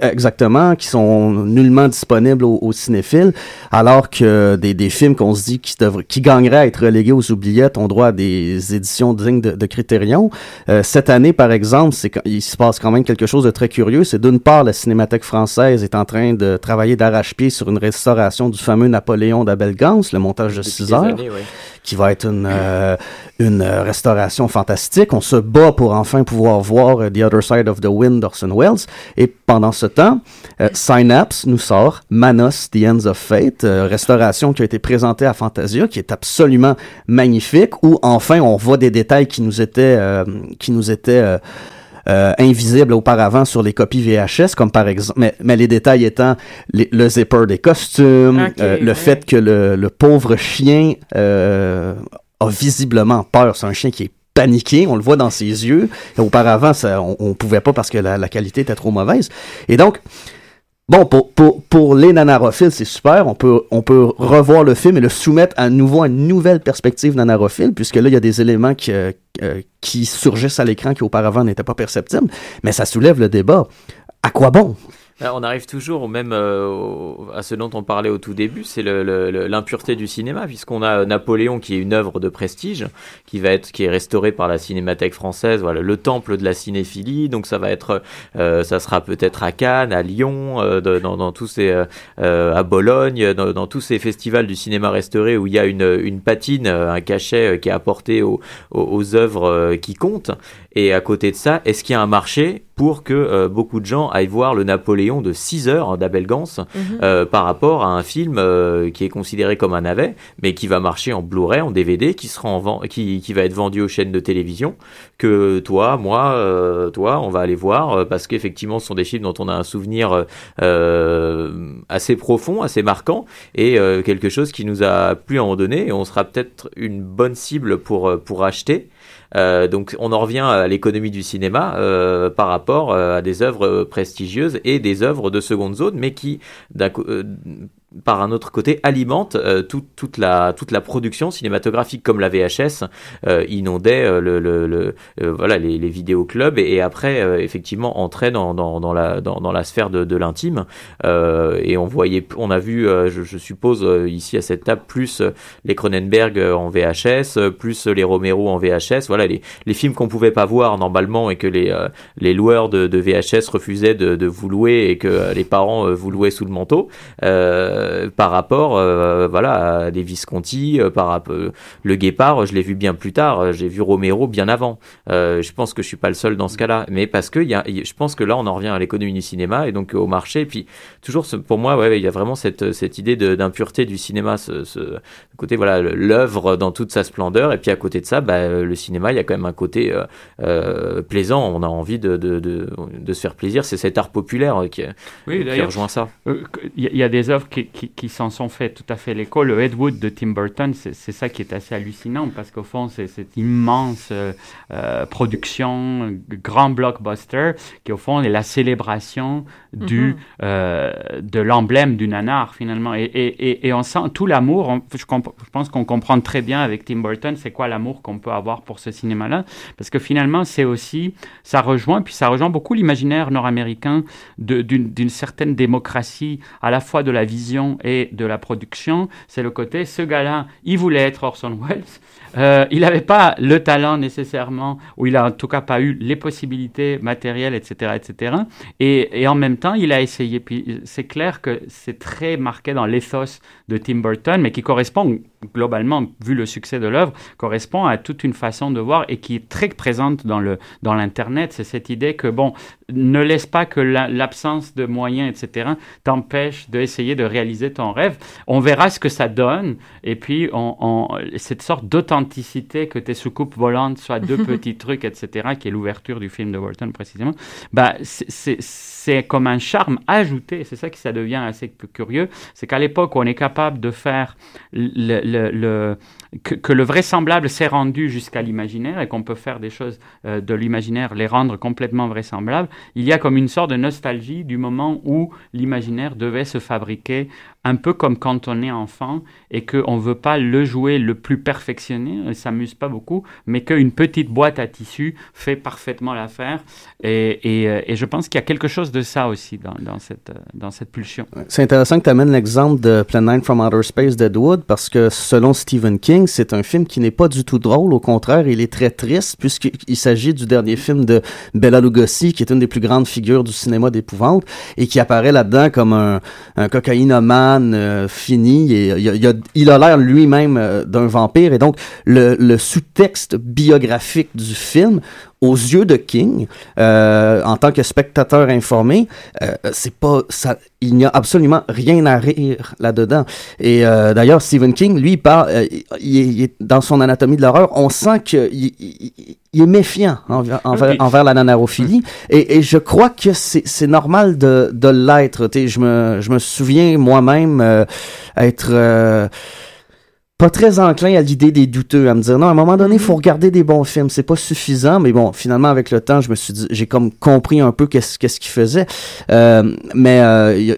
Exactement, qui sont nullement disponibles aux, aux cinéphiles, alors que des, des films qu'on se dit qui, devraient, qui gagneraient à être relégués aux oubliettes ont droit à des éditions dignes de, de Critérion. Euh, cette année, par exemple, c'est il se passe quand même quelque chose de très curieux. C'est d'une part, la Cinémathèque française est en train de travailler d'arrache-pied sur une restauration du fameux Napoléon d'Abel Gans, le montage de 6 heures. Années, oui qui va être une, euh, une restauration fantastique. On se bat pour enfin pouvoir voir euh, The Other Side of the Wind d'Orson Welles. Et pendant ce temps, euh, Synapse nous sort Manos, The Ends of Fate, euh, restauration qui a été présentée à Fantasia, qui est absolument magnifique, où enfin on voit des détails qui nous étaient, euh, qui nous étaient euh, invisibles auparavant sur les copies VHS, comme par exemple, mais, mais les détails étant les, le zipper des costumes, okay, euh, le ouais. fait que le, le pauvre chien euh, visiblement peur. C'est un chien qui est paniqué, on le voit dans ses yeux. Et auparavant, on, on pouvait pas parce que la, qualité était trop mauvaise. Et donc, Bon, pour les nanarophiles, c'est super. On peut, on peut revoir le film et le soumettre à nouveau à une nouvelle perspective nanarophile, puisque là, il y a des éléments qui, euh, qui surgissent à l'écran qui auparavant n'étaient pas perceptibles. Mais ça soulève le débat. À quoi bon? On arrive toujours même euh, à ce dont on parlait au tout début, c'est l'impureté du cinéma, puisqu'on a Napoléon qui est une œuvre de prestige, qui va être qui est restaurée par la Cinémathèque française, voilà le temple de la cinéphilie. Donc ça va être, euh, ça sera peut-être à Cannes, à Lyon, euh, dans, dans, tous ces, euh, à Bologne, dans, dans, tous ces festivals du cinéma restauré où il y a une, une patine, un cachet qui est apporté aux, aux, aux œuvres qui comptent. Et à côté de ça, est-ce qu'il y a un marché pour que euh, beaucoup de gens aillent voir le Napoléon de 6 heures hein, d'Abel Gans mm -hmm. euh, par rapport à un film euh, qui est considéré comme un navet, mais qui va marcher en Blu-ray, en DVD, qui sera en qui, qui va être vendu aux chaînes de télévision, que toi, moi, toi, on va aller voir parce qu'effectivement, ce sont des films dont on a un souvenir assez profond, assez marquant, et quelque chose qui nous a plu à en donner, et on sera peut-être une bonne cible pour pour acheter. Euh, donc on en revient à l'économie du cinéma euh, par rapport euh, à des œuvres prestigieuses et des œuvres de seconde zone, mais qui euh, par un autre côté, alimente euh, tout, toute, la, toute la production cinématographique, comme la VHS euh, inondait euh, le, le, le euh, voilà, les, les vidéoclubs et, et après, euh, effectivement, entrait dans, dans, dans, la, dans, dans la sphère de, de l'intime. Euh, et on voyait, on a vu, je, je, suppose, ici à cette table, plus les Cronenberg en VHS, plus les Romero en VHS. Voilà, les, les films qu'on pouvait pas voir normalement et que les, les loueurs de, de VHS refusaient de, de vous louer et que les parents vous louaient sous le manteau. Euh, par rapport euh, voilà à des Visconti euh, par rapport le Guépard je l'ai vu bien plus tard j'ai vu Romero bien avant. Euh, je pense que je suis pas le seul dans ce cas-là mais parce que y a, je pense que là on en revient à l'économie du cinéma et donc au marché et puis toujours ce, pour moi ouais il y a vraiment cette cette idée d'impureté du cinéma ce, ce côté voilà l'œuvre dans toute sa splendeur et puis à côté de ça bah, le cinéma il y a quand même un côté euh, plaisant on a envie de, de, de, de se faire plaisir c'est cet art populaire qui, oui, qui rejoint ça. il y, y, a des œuvres qui qui, qui s'en sont fait tout à fait l'écho. Le Ed Wood de Tim Burton, c'est ça qui est assez hallucinant parce qu'au fond, c'est cette immense euh, euh, production, grand blockbuster, qui au fond est la célébration du, Mhm. euh, de l'emblème du nanar finalement. Et, et, et, et on sent tout l'amour. Je, pense qu'on comprend très bien avec Tim Burton c'est quoi l'amour qu'on peut avoir pour ce cinéma-là. Parce que finalement, c'est aussi, ça rejoint, puis ça rejoint beaucoup l'imaginaire nord-américain d'une certaine démocratie à la fois de la vision et de la production. C'est le côté, ce gars-là, il voulait être Orson Welles. Euh, il n'avait pas le talent nécessairement, ou il a en tout cas pas eu les possibilités matérielles, etc., etc. Et, en même temps, il a essayé. Puis c'est clair que c'est très marqué dans l'ethos de Tim Burton, mais qui correspond globalement, vu le succès de l'œuvre, correspond à toute une façon de voir et qui est très présente dans le dans l'internet. C'est cette idée que bon, ne laisse pas que la- l'absence de moyens, etc., t'empêche d'essayer de réaliser ton rêve. On verra ce que ça donne, et puis cette sorte d'authenticité que tes soucoupes volantes soient deux petits trucs, etc., qui est l'ouverture du film de Burton précisément. Bah, c'est- comme un charme ajouté. C'est ça qui ça devient assez cu- curieux, c'est qu'à l'époque où on est capable de faire le, le- le- que, que le vraisemblable s'est rendu jusqu'à l'imaginaire et qu'on peut faire des choses euh, de l'imaginaire, les rendre complètement vraisemblables, il y a comme une sorte de nostalgie du moment où l'imaginaire devait se fabriquer un peu comme quand on est enfant et qu'on ne veut pas le jouer le plus perfectionné, ne s'amuse pas beaucoup, mais qu'une petite boîte à tissu fait parfaitement l'affaire. Et, euh, je pense qu'il y a quelque chose de ça aussi dans, euh, cette pulsion. C'est intéressant que tu amènes l'exemple de Plan 9 from Outer Space d'Ed parce que selon Stephen King, c'est un film qui n'est pas du tout drôle. Au contraire, il est très triste puisqu'il s'agit du dernier film de Bela Lugosi, qui est une des plus grandes figures du cinéma d'épouvante et qui apparaît là-dedans comme un, un cocaïnomane euh, fini. Et il, a- l'air lui-même euh, d'un vampire. Et donc, le sous-texte biographique du film aux yeux de King, euh, en tant que spectateur informé, euh, c'est pas ça. Il n'y a absolument rien à rire là-dedans. Et euh, d'ailleurs, Stephen King, lui, il parle, euh, il, il est- dans son anatomie de l'horreur, on sent qu'il il, est méfiant envers, envers, Oui. envers la nanarophilie. Et, et je crois que c'est normal de, de l'être. Je me, je me souviens moi-même euh, être euh, pas très enclin à l'idée des douteux, à me dire non, à un moment donné, il faut regarder des bons films, c'est pas suffisant, mais bon, finalement, avec le temps, je me suis j'ai comme compris un peu qu'est-ce qu'il faisait, Euh, mais euh,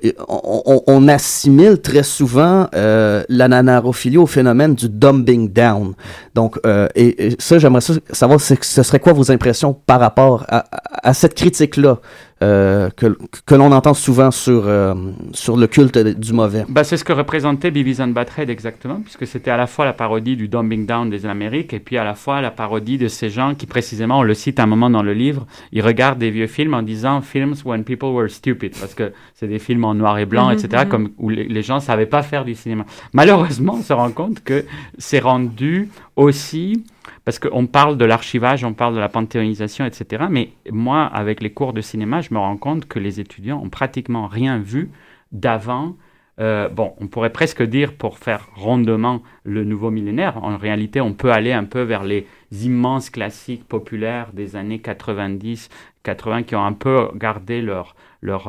on, assimile très souvent euh, la nanarophilie au phénomène du dumbing down. Donc, euh, et, et ça, j'aimerais savoir, ce serait quoi vos impressions par rapport à cette critique-là? Euh, que, que l'on entend souvent sur, euh, sur le culte du mauvais. Bah, c'est ce que représentait Beavis and Butthead exactement, puisque c'était à la fois la parodie du dumbing down des Amériques et puis à la fois la parodie de ces gens qui, précisément, on le cite un moment dans le livre, ils regardent des vieux films en disant films when people were stupid, parce que c'est des films en noir et blanc, Mhm, etc., mhm. comme, où les, les gens ne savaient pas faire du cinéma. Malheureusement, on se rend compte que c'est rendu aussi parce qu'on parle de l'archivage, on parle de la panthéonisation, etc. Mais moi, avec les cours de cinéma, je me rends compte que les étudiants ont pratiquement rien vu d'avant. Euh, bon, on pourrait presque dire, pour faire rondement le nouveau millénaire, en réalité, on peut aller un peu vers les immenses classiques populaires des années 90, 80 qui ont un peu gardé leur,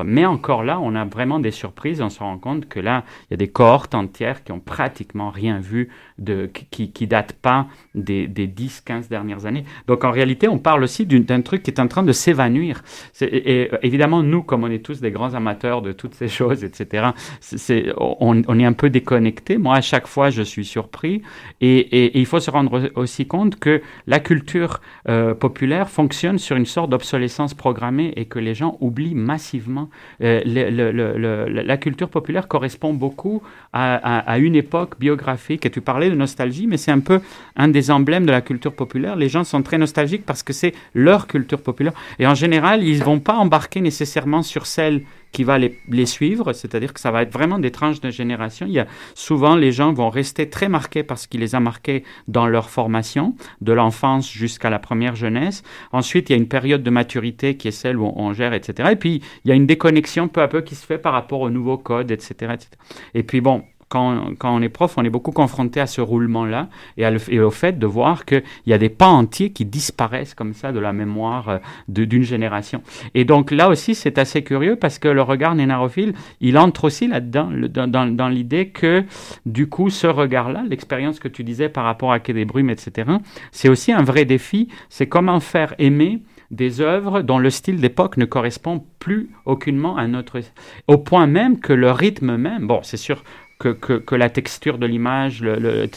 Mais encore là, on a vraiment des surprises. On se rend compte que là, il y a des cohortes entières qui ont pratiquement rien vu, de, qui, qui datent pas des, des 10, 15 dernières années. Donc en réalité, on parle aussi d'un truc qui est en train de s'évanouir. Et, et, évidemment, nous, comme on est tous des grands amateurs de toutes ces choses, etc., c'est- on, on est un peu déconnecté. Moi, à chaque fois, je suis surpris. Et, et- et il faut se rendre aussi compte que la culture euh, populaire fonctionne sur une sorte d'obsolescence programmée et que les gens oublient massivement. Euh, la culture populaire correspond beaucoup à, à- une époque biographique. Et tu parlais de nostalgie, mais c'est un peu un des emblèmes de la culture populaire. Les gens sont très nostalgiques parce que c'est leur culture populaire. Et en général, ils vont pas embarquer nécessairement sur celle qui va les, suivre, c'est-à-dire que ça va être vraiment des tranches de génération. Il y a souvent les gens vont rester très marqués parce qu'il les a marqués dans leur formation, de l'enfance jusqu'à la première jeunesse. Ensuite, il y a une période de maturité qui est celle où on, on gère, etc. Et puis, il y a une déconnexion peu à peu qui se fait par rapport aux nouveaux codes, etc. etc. Et puis, bon, quand, on est prof, on est beaucoup confronté à ce roulement-là et, au fait de voir qu'il y a des pans entiers qui disparaissent comme ça de la mémoire euh, d'une génération. Et donc là aussi, c'est assez curieux parce que le regard nénarophile, il entre aussi là-dedans, dans, dans, dans l'idée que du coup, ce regard-là, l'expérience que tu disais par rapport à Quai des Brumes, etc., c'est aussi un vrai défi. C'est comment faire aimer des œuvres dont le style d'époque ne correspond plus aucunement à notre... Au point même que le rythme même, bon, c'est sûr que, la texture de l'image,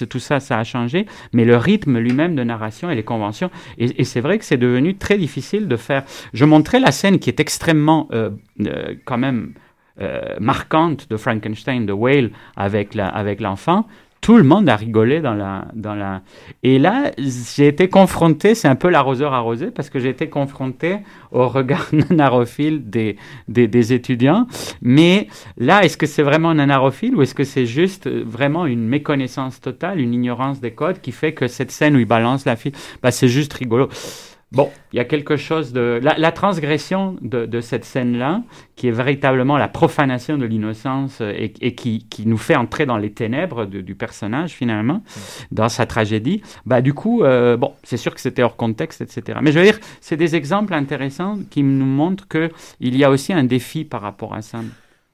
tout ça, ça a changé, mais le rythme lui-même de narration et les conventions. Et, c'est vrai que c'est devenu très difficile de faire. Je montrais la scène qui est extrêmement, euh, euh, quand même, euh, marquante de Frankenstein, de Whale, avec l'enfant. Tout le monde a rigolé dans la, dans la... Et là, j'ai été confronté, c'est un peu l'arroseur arrosé, parce que j'ai été confronté au regard nanarophile des, des, des, étudiants. Mais là, est-ce que c'est vraiment nanarophile ou est-ce que c'est juste vraiment une méconnaissance totale, une ignorance des codes qui fait que cette scène où il balance la fille, bah, c'est juste rigolo. Bon, il y a quelque chose de... La, transgression de, cette scène-là, qui est véritablement la profanation de l'innocence et, et qui, nous fait entrer dans les ténèbres du personnage, finalement, dans sa tragédie, bah, du coup, euh, bon, c'est sûr que c'était hors contexte, etc. Mais je veux dire, c'est des exemples intéressants qui nous montrent qu'il y a aussi un défi par rapport à ça.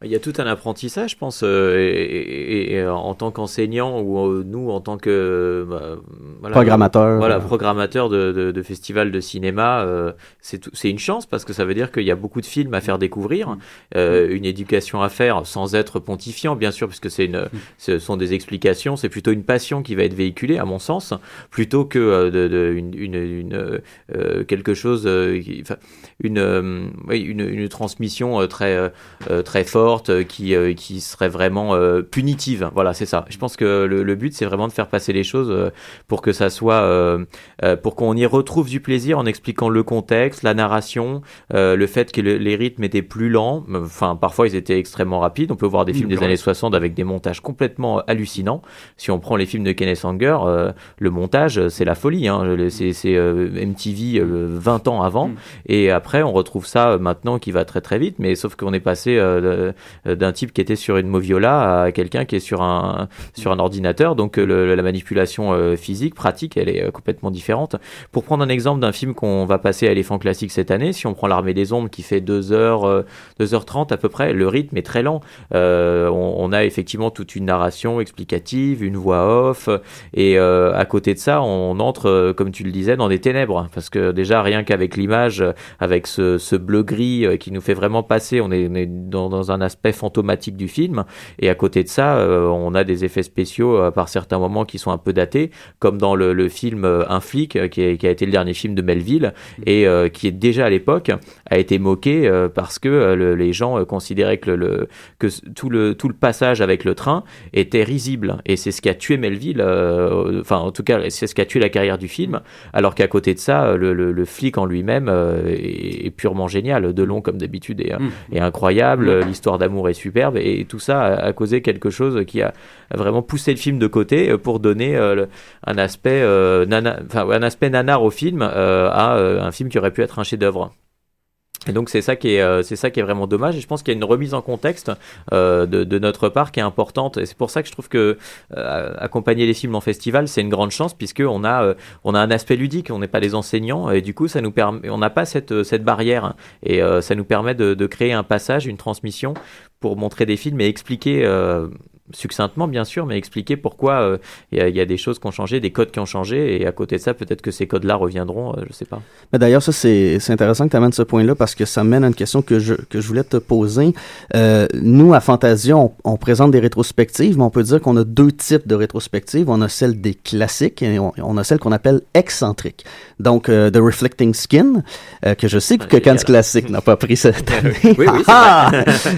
Il y a tout un apprentissage, je pense, euh, et, et, et, en tant qu'enseignant ou euh, nous en tant que bah, voilà, programmateur, voilà, programmateur de, de, de festivals de cinéma, euh, c'est une chance parce que ça veut dire qu'il y a beaucoup de films à faire découvrir, euh, une éducation à faire sans être pontifiant, bien sûr, puisque c'est une, ce sont des explications, c'est plutôt une passion qui va être véhiculée, à mon sens, plutôt que euh, de, de une, une, une euh, quelque chose, une, une transmission très très forte qui, euh, qui serait vraiment euh, punitive. Voilà, c'est ça. Je pense que le, le but, c'est vraiment de faire passer les choses euh, pour que ça soit, pour qu'on y retrouve du plaisir en expliquant le contexte, la narration, le fait que le, les rythmes étaient plus lents. Enfin, parfois, ils étaient extrêmement rapides. On peut voir des films des années 60 avec des montages complètement hallucinants. Si on prend les films de Kenneth Anger, le montage, c'est la folie. Hein. C'est MTV 20 ans avant. Mm. Et après, on retrouve ça maintenant qui va très très vite. Mais sauf qu'on est passé euh, d'un type qui était sur une moviola à quelqu'un qui est sur un, sur un ordinateur. Donc euh, la manipulation euh, physique, pratique, elle est complètement différente. Pour prendre un exemple d'un film qu'on va passer à éléphant classique cette année, si on prend l'armée des ombres qui fait 2 heures, 2h30 à peu près, le rythme est très lent. Euh, on, a effectivement toute une narration explicative, une voix off, et euh, à côté de ça, on entre, comme tu le disais, dans des ténèbres, parce que déjà rien qu'avec l'image, avec ce, ce bleu gris qui nous fait vraiment passer, on est, on est dans, dans un aspect fantomatique du film. Et à côté de ça, euh, on a des effets spéciaux euh, par certains moments qui sont un peu datés, comme dans le, le film euh, Un flic, qui, est, qui, a été le dernier film de Melville, et qui est déjà à l'époque a été moqué parce que le, les gens considéraient que, le, que tout, le, tout le passage avec le train était risible. Et c'est ce qui a tué Melville, enfin en tout cas c'est ce qui a tué la carrière du film, alors qu'à côté de ça, le, flic en lui-même est, est, purement génial, de long comme d'habitude et, mmh. et incroyable, l'histoire d'amour est superbe et tout ça a, causé quelque chose qui a vraiment poussé le film de côté euh, pour donner euh, un aspect euh, un aspect nanar au film à un film qui aurait pu être un chef-d'œuvre. Et donc c'est ça qui est euh, c'est ça qui est vraiment dommage. Et je pense qu'il y a une remise en contexte euh, de, de, notre part qui est importante. Et c'est pour ça que je trouve que euh, accompagner les films en festival c'est une grande chance puisque on a euh, on a un aspect ludique. On n'est pas des enseignants. Et du coup ça nous permet on n'a pas cette cette barrière. Et euh, ça nous permet de, de, créer un passage une transmission pour montrer des films et expliquer euh, succinctement bien sûr, mais expliquer pourquoi il euh, y, y, a des choses qui ont changé, des codes qui ont changé, et à côté de ça, peut-être que ces codes-là reviendront, euh, je sais pas. Mais d'ailleurs, ça c'est intéressant que tu amènes ce point-là parce que ça mène à une question que je, que je voulais te poser. Euh, nous, à Fantasia, on, on, présente des rétrospectives, mais on peut dire qu'on a deux types de rétrospectives. On a celle des classiques et on, on a celle qu'on appelle excentrique. Donc, euh, The Reflecting Skin, euh, que je sais que Cannes Classique n'a pas pris cette année. oui, oui, ah!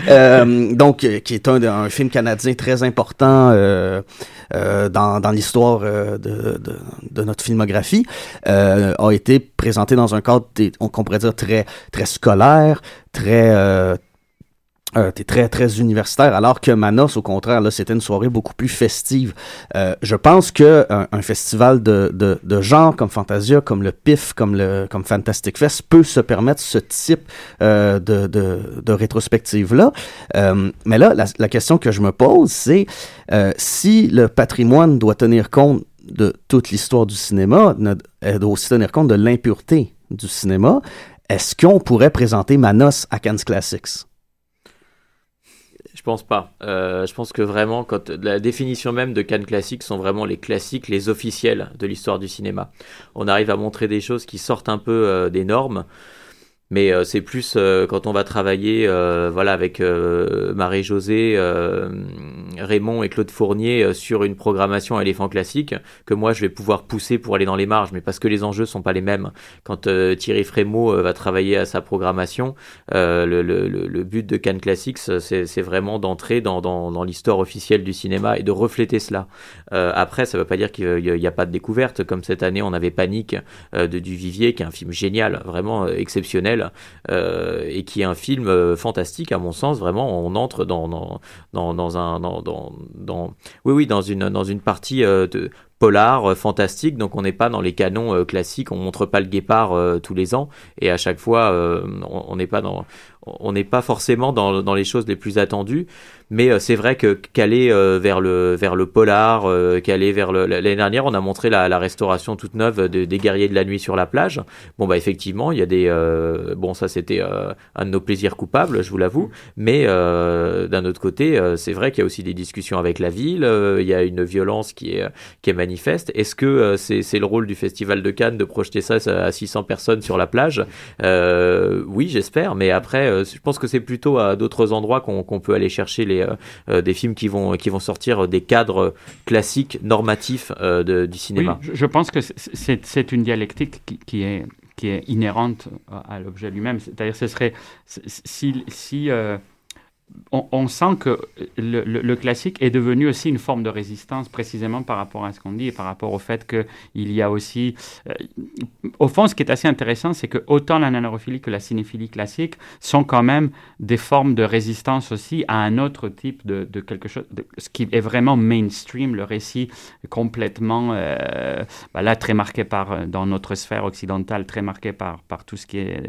euh, donc, qui est un, un film canadien très important euh, euh, dans, l'histoire euh, de, notre filmographie, a été présenté dans un cadre, qu'on pourrait dire, très, très scolaire, très Euh, t'es très très universitaire alors que Manos au contraire là c'était une soirée beaucoup plus festive. Euh, je pense que un, un festival de, de, de, genre comme Fantasia comme le PIF comme le comme Fantastic Fest peut se permettre ce type euh, de, de, de rétrospective là euh, mais là la, la, question que je me pose c'est euh, si le patrimoine doit tenir compte de toute l'histoire du cinéma elle doit aussi tenir compte de l'impureté du cinéma est-ce qu'on pourrait présenter Manos à Cannes Classics? Pense pas. Euh, je pense que vraiment, quand la définition même de Cannes classiques sont vraiment les classiques, les officiels de l'histoire du cinéma. On arrive à montrer des choses qui sortent un peu euh, des normes. Mais euh, c'est plus euh, quand on va travailler euh, voilà, avec euh, Marie-Josée, euh, Raymond et Claude Fournier sur une programmation éléphant classique que moi je vais pouvoir pousser pour aller dans les marges, mais parce que les enjeux sont pas les mêmes. Quand Thierry Frémaux va travailler à sa programmation, le, le, le, but de Cannes Classics, c'est vraiment d'entrer dans, dans, dans l'histoire officielle du cinéma et de refléter cela. après, ça veut pas dire qu'il n'y a, a, pas de découverte, comme cette année on avait Panique de Duvivier, qui est un film génial, vraiment exceptionnel euh, et qui est un film euh, fantastique à mon sens. Vraiment, on entre dans dans dans, dans un dans, dans, dans oui oui dans une dans une partie euh, de polar fantastique. Donc on n'est pas dans les canons euh, classiques. On montre pas le guépard euh, tous les ans. Et à chaque fois euh, on n'est pas dans on n'est pas forcément dans, dans les choses les plus attendues. Mais euh, c'est vrai que qu'aller euh, vers le vers le polar, euh, qu'aller vers l'année dernière, on a montré la, restauration toute neuve de, des guerriers de la nuit sur la plage. Bon bah effectivement, il y a des bon ça c'était un de nos plaisirs coupables, je vous l'avoue, mais d'un autre côté, c'est vrai qu'il y a aussi des discussions avec la ville, il y a une violence qui est qui est manifeste. Est-ce que c'est c'est le rôle du festival de Cannes de projeter ça à 600 personnes sur la plage? Oui, j'espère, mais après je pense que c'est plutôt à d'autres endroits qu'on peut aller chercher les des, euh, films qui vont, qui vont sortir des cadres classiques, normatifs euh, de, du cinéma. Oui, je pense que c'est une dialectique qui, qui, est, qui est inhérente à l'objet lui-même. C'est-à-dire, ce serait si, si euh, on, sent que le, classique est devenu aussi une forme de résistance, précisément par rapport à ce qu'on dit et par rapport au fait qu'il y a aussi. Euh, au fond, ce qui est assez intéressant, c'est que autant la nanophilie que la cinéphilie classique sont quand même des formes de résistance aussi à un autre type de, quelque chose, ce qui est vraiment mainstream, le récit complètement, euh, bah là, très marqué par, dans notre sphère occidentale, très marqué par, par tout ce qui est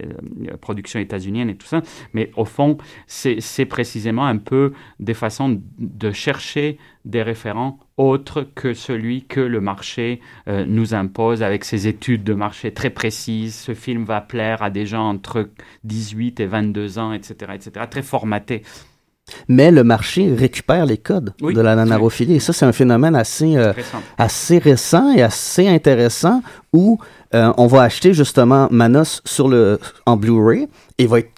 euh, production états-unienne et tout ça. Mais au fond, c'est précisément précisément un peu des façons de chercher des référents autres que celui que le marché euh, nous impose avec ses études de marché très précises. Ce film va plaire à des gens entre 18 et 22 ans, etc., etc., très formaté. Mais le marché récupère les codes oui, de la nanarophilie. Et ça, c'est un phénomène assez, euh, assez récent et assez intéressant où euh, on va acheter justement Manos sur le, en Blu-ray et va être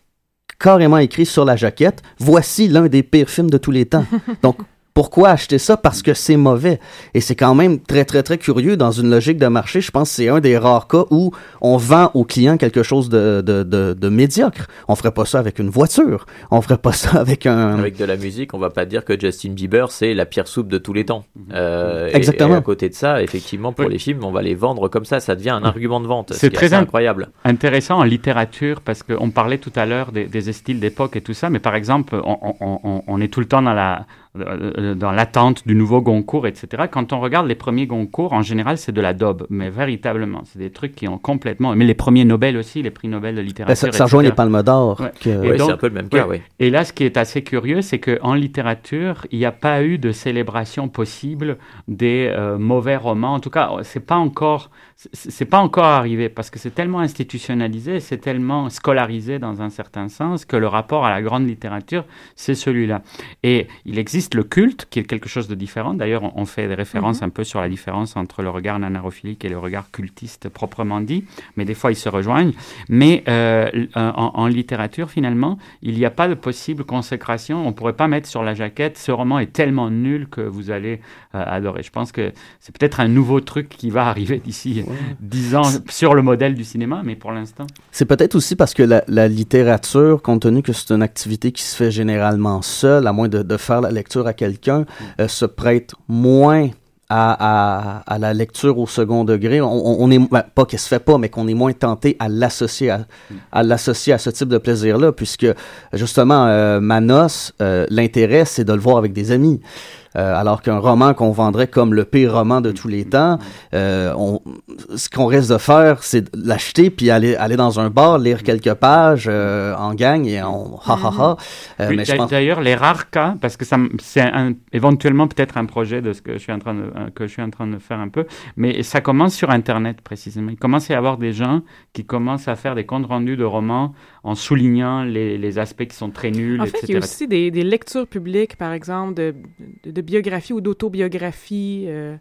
carrément écrit sur la jaquette voici l'un des pires films de tous les temps. Donc pourquoi acheter ça? Parce que c'est mauvais. Et c'est quand même très, très, très curieux dans une logique de marché. Je pense que c'est un des rares cas où on vend au client quelque chose de, de, de, de médiocre. On ferait pas ça avec une voiture. On ferait pas ça avec un... Avec de la musique, on va pas dire que Justin Bieber, c'est la pire soupe de tous les temps. Euh, Exactement. Et, et, à côté de ça, effectivement, pour oui. les films, on va les vendre comme ça. Ça devient un argument de vente. C'est très incroyable. Intéressant en littérature parce qu'on parlait tout à l'heure des, des styles d'époque et tout ça. Mais par exemple, on, on, on est tout le temps dans la dans l'attente du nouveau Goncourt, etc. Quand on regarde les premiers Goncourt, en général, c'est de la daube, mais véritablement, c'est des trucs qui ont complètement... Mais les premiers Nobel aussi, les prix Nobel de littérature, ben, Ça, ça rejoint les Palmes d'Or. Ouais. Que... Oui, c'est un peu le même cas, ouais. oui. Et là, ce qui est assez curieux, c'est qu'en littérature, il n'y a pas eu de célébration possible des euh, mauvais romans. En tout cas, c'est pas encore... C'est pas encore arrivé parce que c'est tellement institutionnalisé, c'est tellement scolarisé dans un certain sens que le rapport à la grande littérature, c'est celui-là. Et il existe le culte, qui est quelque chose de différent. D'ailleurs, on fait des références mm -hmm. un peu sur la différence entre le regard nanarophilique et le regard cultiste proprement dit, mais des fois ils se rejoignent. Mais euh, en, en, littérature, finalement, il n'y a pas de possible consécration. On ne pourrait pas mettre sur la jaquette ce roman est tellement nul que vous allez euh, adorer. Je pense que c'est peut-être un nouveau truc qui va arriver d'ici ouais. 10 ans sur le modèle du cinéma, mais pour l'instant. C'est peut-être aussi parce que la, la, littérature, compte tenu que c'est une activité qui se fait généralement seule, à moins de, de faire la lecture à quelqu'un, euh, se prête moins à, à, la lecture au second degré. On, est ben, pas qu'elle se fait pas, mais qu'on est moins tenté à l'associer à, à l'associer à ce type de plaisir-là, puisque justement euh, Manos, euh, l'intérêt c'est de le voir avec des amis. Euh, alors qu'un roman qu'on vendrait comme le pire roman de tous les temps, euh, on, ce qu'on reste de faire, c'est l'acheter puis aller aller dans un bar, lire quelques pages euh, en gang et on ha ha ha. Euh, Oui, mais pense- D'ailleurs, les rares cas, parce que c'est un- éventuellement peut-être un projet de ce que je suis en train de euh, que je suis en train de faire un peu, mais ça commence sur Internet précisément. Il commence à y avoir des gens qui commencent à faire des comptes rendus de romans en soulignant les, les aspects qui sont très nuls, En etc. fait, il y a aussi des, des lectures publiques, par exemple, de, de, de biographies ou d'autobiographies euh,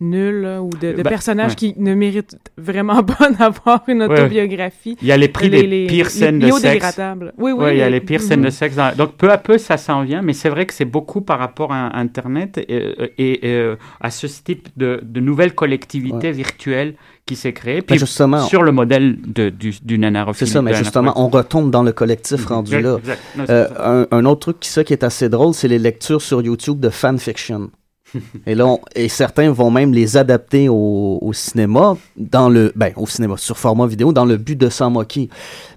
nulles, là, ou de, de Bah, personnages ouais. qui ne méritent vraiment pas d'avoir une Ouais. autobiographie. Il y a les prix Les- des les- pires les scènes de sexe. Oui, oui. Ouais, il y a les- pires scènes de sexe. dans- Donc peu à peu, ça s'en vient, mais c'est vrai que c'est beaucoup par rapport à Internet et, et- et, euh, à ce type de, de nouvelle collectivité virtuelle qui s'est créée. Puis justement- sur le modèle de, du, du. C'est ça, mais justement, on retombe dans le collectif rendu Oui, là. exact. Non, c'est Euh, un, un autre truc qui, ça, qui est assez drôle, c'est les lectures sur YouTube de fanfiction. et là, on- et certains vont même les adapter au, au cinéma, dans le, ben, au cinéma, sur format vidéo, dans le but de s'en moquer.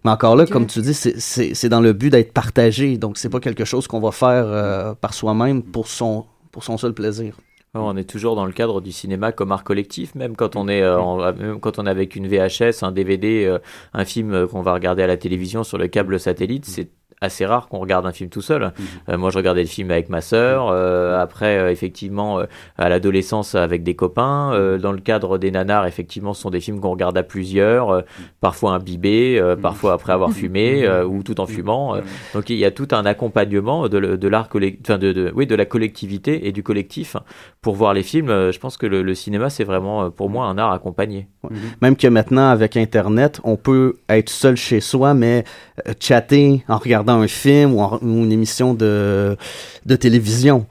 Mais encore là, comme tu dis, c'est- dans le but d'être partagé. Donc, c'est pas quelque chose qu'on va faire euh, par soi-même pour son, pour son seul plaisir. On est toujours dans le cadre du cinéma comme art collectif, même quand on est, euh, en- même quand on est avec une VHS, un DVD, euh, un film euh, qu'on va regarder à la télévision sur le câble satellite, c'est assez rare qu'on regarde un film tout seul. Euh, moi, je regardais le film avec ma sœur. euh, après, euh, effectivement, euh, à l'adolescence avec des copains. Euh, dans le cadre des nanars, effectivement, ce sont des films qu'on regarde à plusieurs, euh, parfois imbibés, euh, parfois après avoir fumé euh, ou tout en fumant. euh. donc, il y a tout un accompagnement de, l'art enfin de, de- oui, de la collectivité et du collectif pour voir les films. Je pense que le, le cinéma, c'est vraiment pour moi un art accompagné. Même que maintenant, avec Internet, on peut être seul chez soi, mais euh, chatter en regardant un film ou, en- ou une émission de, de télévision.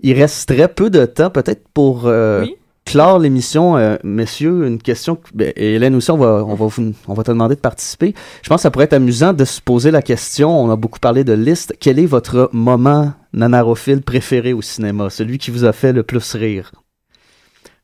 Il reste très peu de temps, peut-être, pour euh, clore l'émission. Euh, messieurs, une question. que- ben, Hélène aussi, on va, on, va vous- on va te demander de participer. Je pense que ça pourrait être amusant de se poser la question. On a beaucoup parlé de liste. Quel est votre moment nanarophile préféré au cinéma? Celui qui vous a fait le plus rire?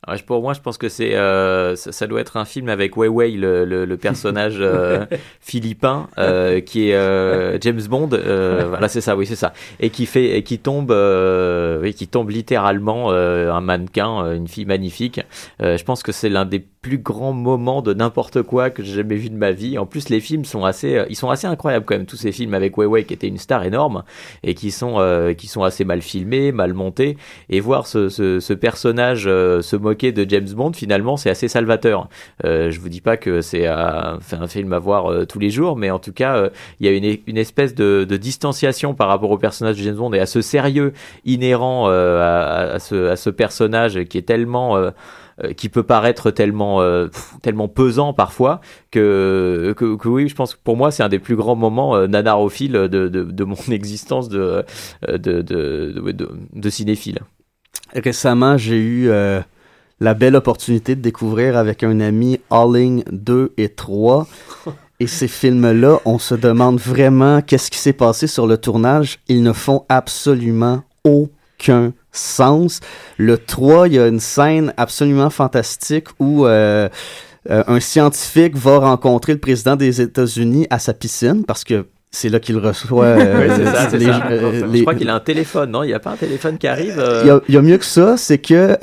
Alors, je- pour moi, je pense que c'est euh, ça, ça doit être un film avec Wei Wei, le, le, le personnage euh, philippin, euh, qui est euh, James Bond. euh, voilà, c'est ça, oui, c'est ça, et qui fait, et qui tombe, euh, oui, qui tombe littéralement euh, un mannequin, une fille magnifique. Euh, je pense que c'est l'un des plus grands moments de n'importe quoi que j'ai jamais vu de ma vie. En plus, les films sont assez, ils sont assez incroyables quand même. Tous ces films avec Wei Wei, qui était une star énorme et qui sont, euh, qui sont assez mal filmés, mal montés, et voir ce, ce, ce personnage euh, se de James Bond, finalement, c'est assez salvateur. Euh, je vous dis pas que c'est un film à voir euh, tous les jours, mais en tout cas, euh, il y a une, espèce de, distanciation par rapport au personnage de James Bond et à ce sérieux inhérent euh, à, ce, à ce personnage qui est tellement qui peut paraître tellement tellement pesant parfois que, que, oui je pense que pour moi c'est un des plus grands moments euh, nanarophiles de, de, mon existence de de, de, de, cinéphile Récemment, j'ai eu la belle opportunité de découvrir avec un ami Alling 2 et 3. Et ces films-là, on se demande vraiment qu'est-ce qui s'est passé sur le tournage. Ils ne font absolument aucun sens. Le 3, il y a une scène absolument fantastique où euh, euh, un scientifique va rencontrer le président des États-Unis à sa piscine parce que c'est là qu'il reçoit euh, Oui, c'est ça, c'est les- ça. euh, je crois qu'il a un téléphone non? Il n'y a pas un téléphone qui arrive il y, a, il y a mieux que ça, c'est que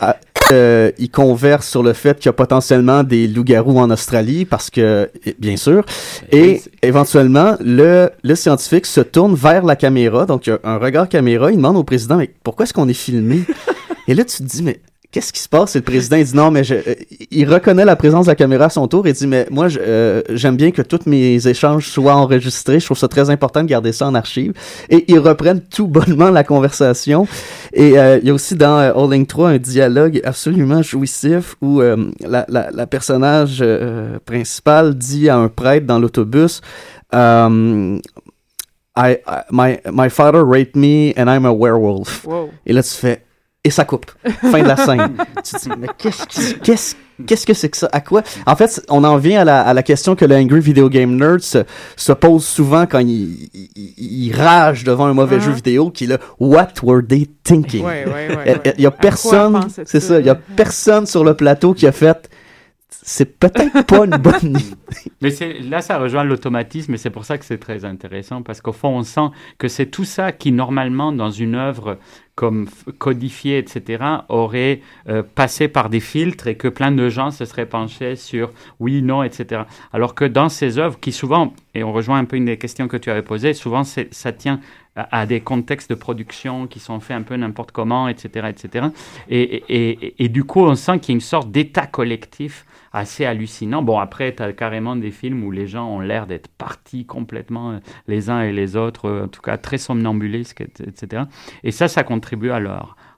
à- euh, il converse sur le fait qu'il y a potentiellement des loups-garous en Australie, parce que, bien sûr, et éventuellement, le, le scientifique se tourne vers la caméra, donc il y a un regard caméra, il demande au président, mais pourquoi est-ce qu'on est filmé? et là, tu te dis, mais qu'est-ce qui se passe? Et le président, il dit non, mais je, euh, il reconnaît la présence de la caméra à son tour et dit, mais moi, euh, j'aime bien que tous mes échanges soient enregistrés. Je trouve ça très important de garder ça en archive. Et ils reprennent tout bonnement la conversation. Et euh, il y a aussi dans Link 3 un dialogue absolument jouissif où la, la, la personnage principale dit à un prêtre dans l'autobus, um, I, I- my, my father raped me and I'm a werewolf. Wow. Et là, tu fais, et ça coupe. Fin de la scène. tu te dis, mais qu'est-ce qu'est-ce Qu'est-ce que c'est que ça? À quoi? En fait, on en vient à la, à la question que le Angry Video Game Nerd se, se pose souvent quand il, il, il- il rage devant un mauvais Mhm. jeu vidéo, qui est le What were they thinking? Ouais, ouais, ouais, Il- ouais. Il y a personne, c'est ça, il y a personne sur le plateau qui a fait, c'est peut-être pas une bonne idée. Mais c'est- là, ça rejoint l'automatisme et c'est pour ça que c'est très intéressant parce qu'au fond, on sent que c'est tout ça qui, normalement, dans une œuvre comme codifiée, etc., aurait euh, passé par des filtres et que plein de gens se seraient penchés sur oui, non, etc. Alors que dans ces œuvres qui souvent, et on rejoint un peu une des questions que tu avais posées, souvent ça tient à, des contextes de production qui sont faits un peu n'importe comment, etc., etc. Et, et, du coup, on sent qu'il y a une sorte d'état collectif assez hallucinant. Bon, après, tu as carrément des films où les gens ont l'air d'être partis complètement euh, les uns et les autres, euh, en tout cas très somnambulisques, et- etc. Et ça, ça contribue à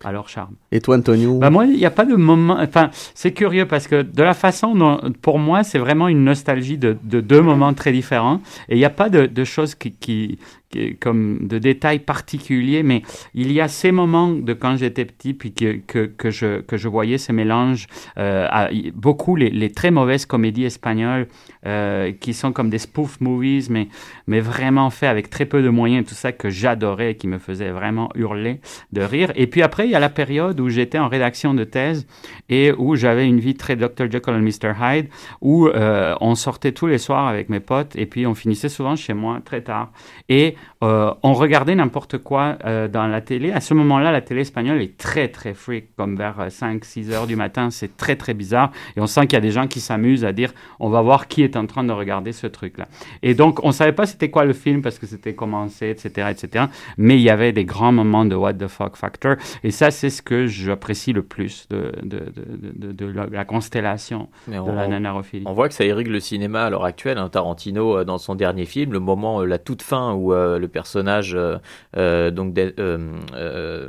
à leur charme. Et toi, Antonio? Bah moi, il n'y a pas de moment. Enfin, c'est curieux parce que de la façon dont, pour moi, c'est vraiment une nostalgie de, de deux moments très différents. Et il n'y a pas de, de choses qui, qui, qui- comme de détails particuliers, mais il y a ces moments de quand j'étais petit, puis que, que, que je, que je voyais ces mélanges, euh, à- beaucoup les, les très mauvaises comédies espagnoles euh, qui sont comme des spoof movies, mais, mais vraiment faits avec très peu de moyens, tout ça que j'adorais et qui me faisait vraiment hurler de rire. Et puis après, il y a la période où j'étais en rédaction de thèse et où j'avais une vie très Dr. Jekyll and Mr. Hyde, où euh, on sortait tous les soirs avec mes potes et puis on finissait souvent chez moi très tard. Et euh, on regardait n'importe quoi dans la télé. À ce moment-là, la télé espagnole est très, très freak, comme vers 5-6 heures du matin. C'est très, très bizarre. Et on sent qu'il y a des gens qui s'amusent à dire on va voir qui est en train de regarder ce truc-là. Et donc, on ne savait pas c'était quoi le film parce que c'était commencé, etc., etc. Mais il y avait des grands moments de what the fuck factor. Et ça, c'est ce que j'apprécie le plus de, de, de, de, de la, la constellation Mais de on- la nanarophilie. On voit que ça irrigue le cinéma à l'heure actuelle. hein. Tarantino, euh, dans son dernier film, le moment, euh, la toute fin où euh, le personnage, euh, donc euh,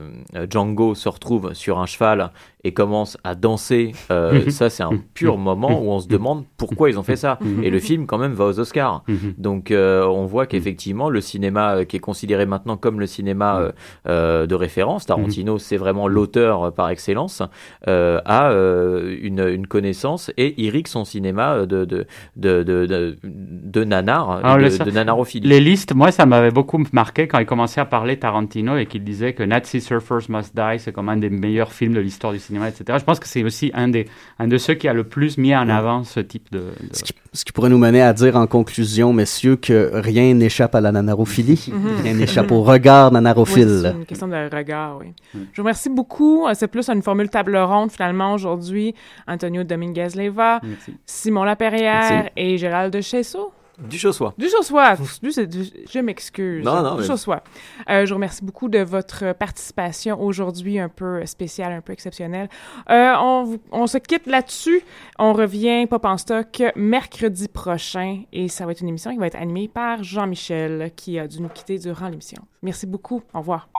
Django, se retrouve sur un cheval et commence à danser. euh, ça, c'est un pur moment où on se demande pourquoi ils ont fait ça. Et le film, quand même, va aux Oscars. Donc, euh, on voit qu'effectivement, le cinéma euh, qui est considéré maintenant comme le cinéma euh, euh, de référence, Tarantino, c'est vraiment l'auteur euh, par excellence, euh, a euh, une, une connaissance et irrigue son cinéma de, de, de, de, de, de nanar, Alors, de, le- de nanarophilie. Les listes, moi, ça m'avait beaucoup marqué quand il commençait à parler Tarantino et qu'il disait que Nazi Surfers Must Die, c'est comme un des meilleurs films de l'histoire du cinéma, etc. Je pense que c'est aussi un, des, un de ceux qui a le plus mis en avant ce type de... de- Ce qui pourrait nous mener à dire en conclusion, messieurs, que rien n'échappe à la nanarophilie. Mhm. Rien n'échappe au regard Oui, nanarophile. c'est une question de regard, oui. Je vous remercie beaucoup. Euh, C'est plus une formule table ronde, finalement, aujourd'hui. Antonio Dominguez-Leva, Merci. Simon Laperrière Merci. et Gérald de Chesso. Du Chaussois. Du Chaussois. Je m'excuse. Non, non, Du mais- Chaussois. Euh, je vous remercie beaucoup de votre participation aujourd'hui, un peu spéciale, un peu exceptionnelle. Euh, on, on se quitte là-dessus. On revient Pop en stock mercredi prochain et ça va être une émission qui va être animée par Jean-Michel qui a dû nous quitter durant l'émission. Merci beaucoup. Au revoir.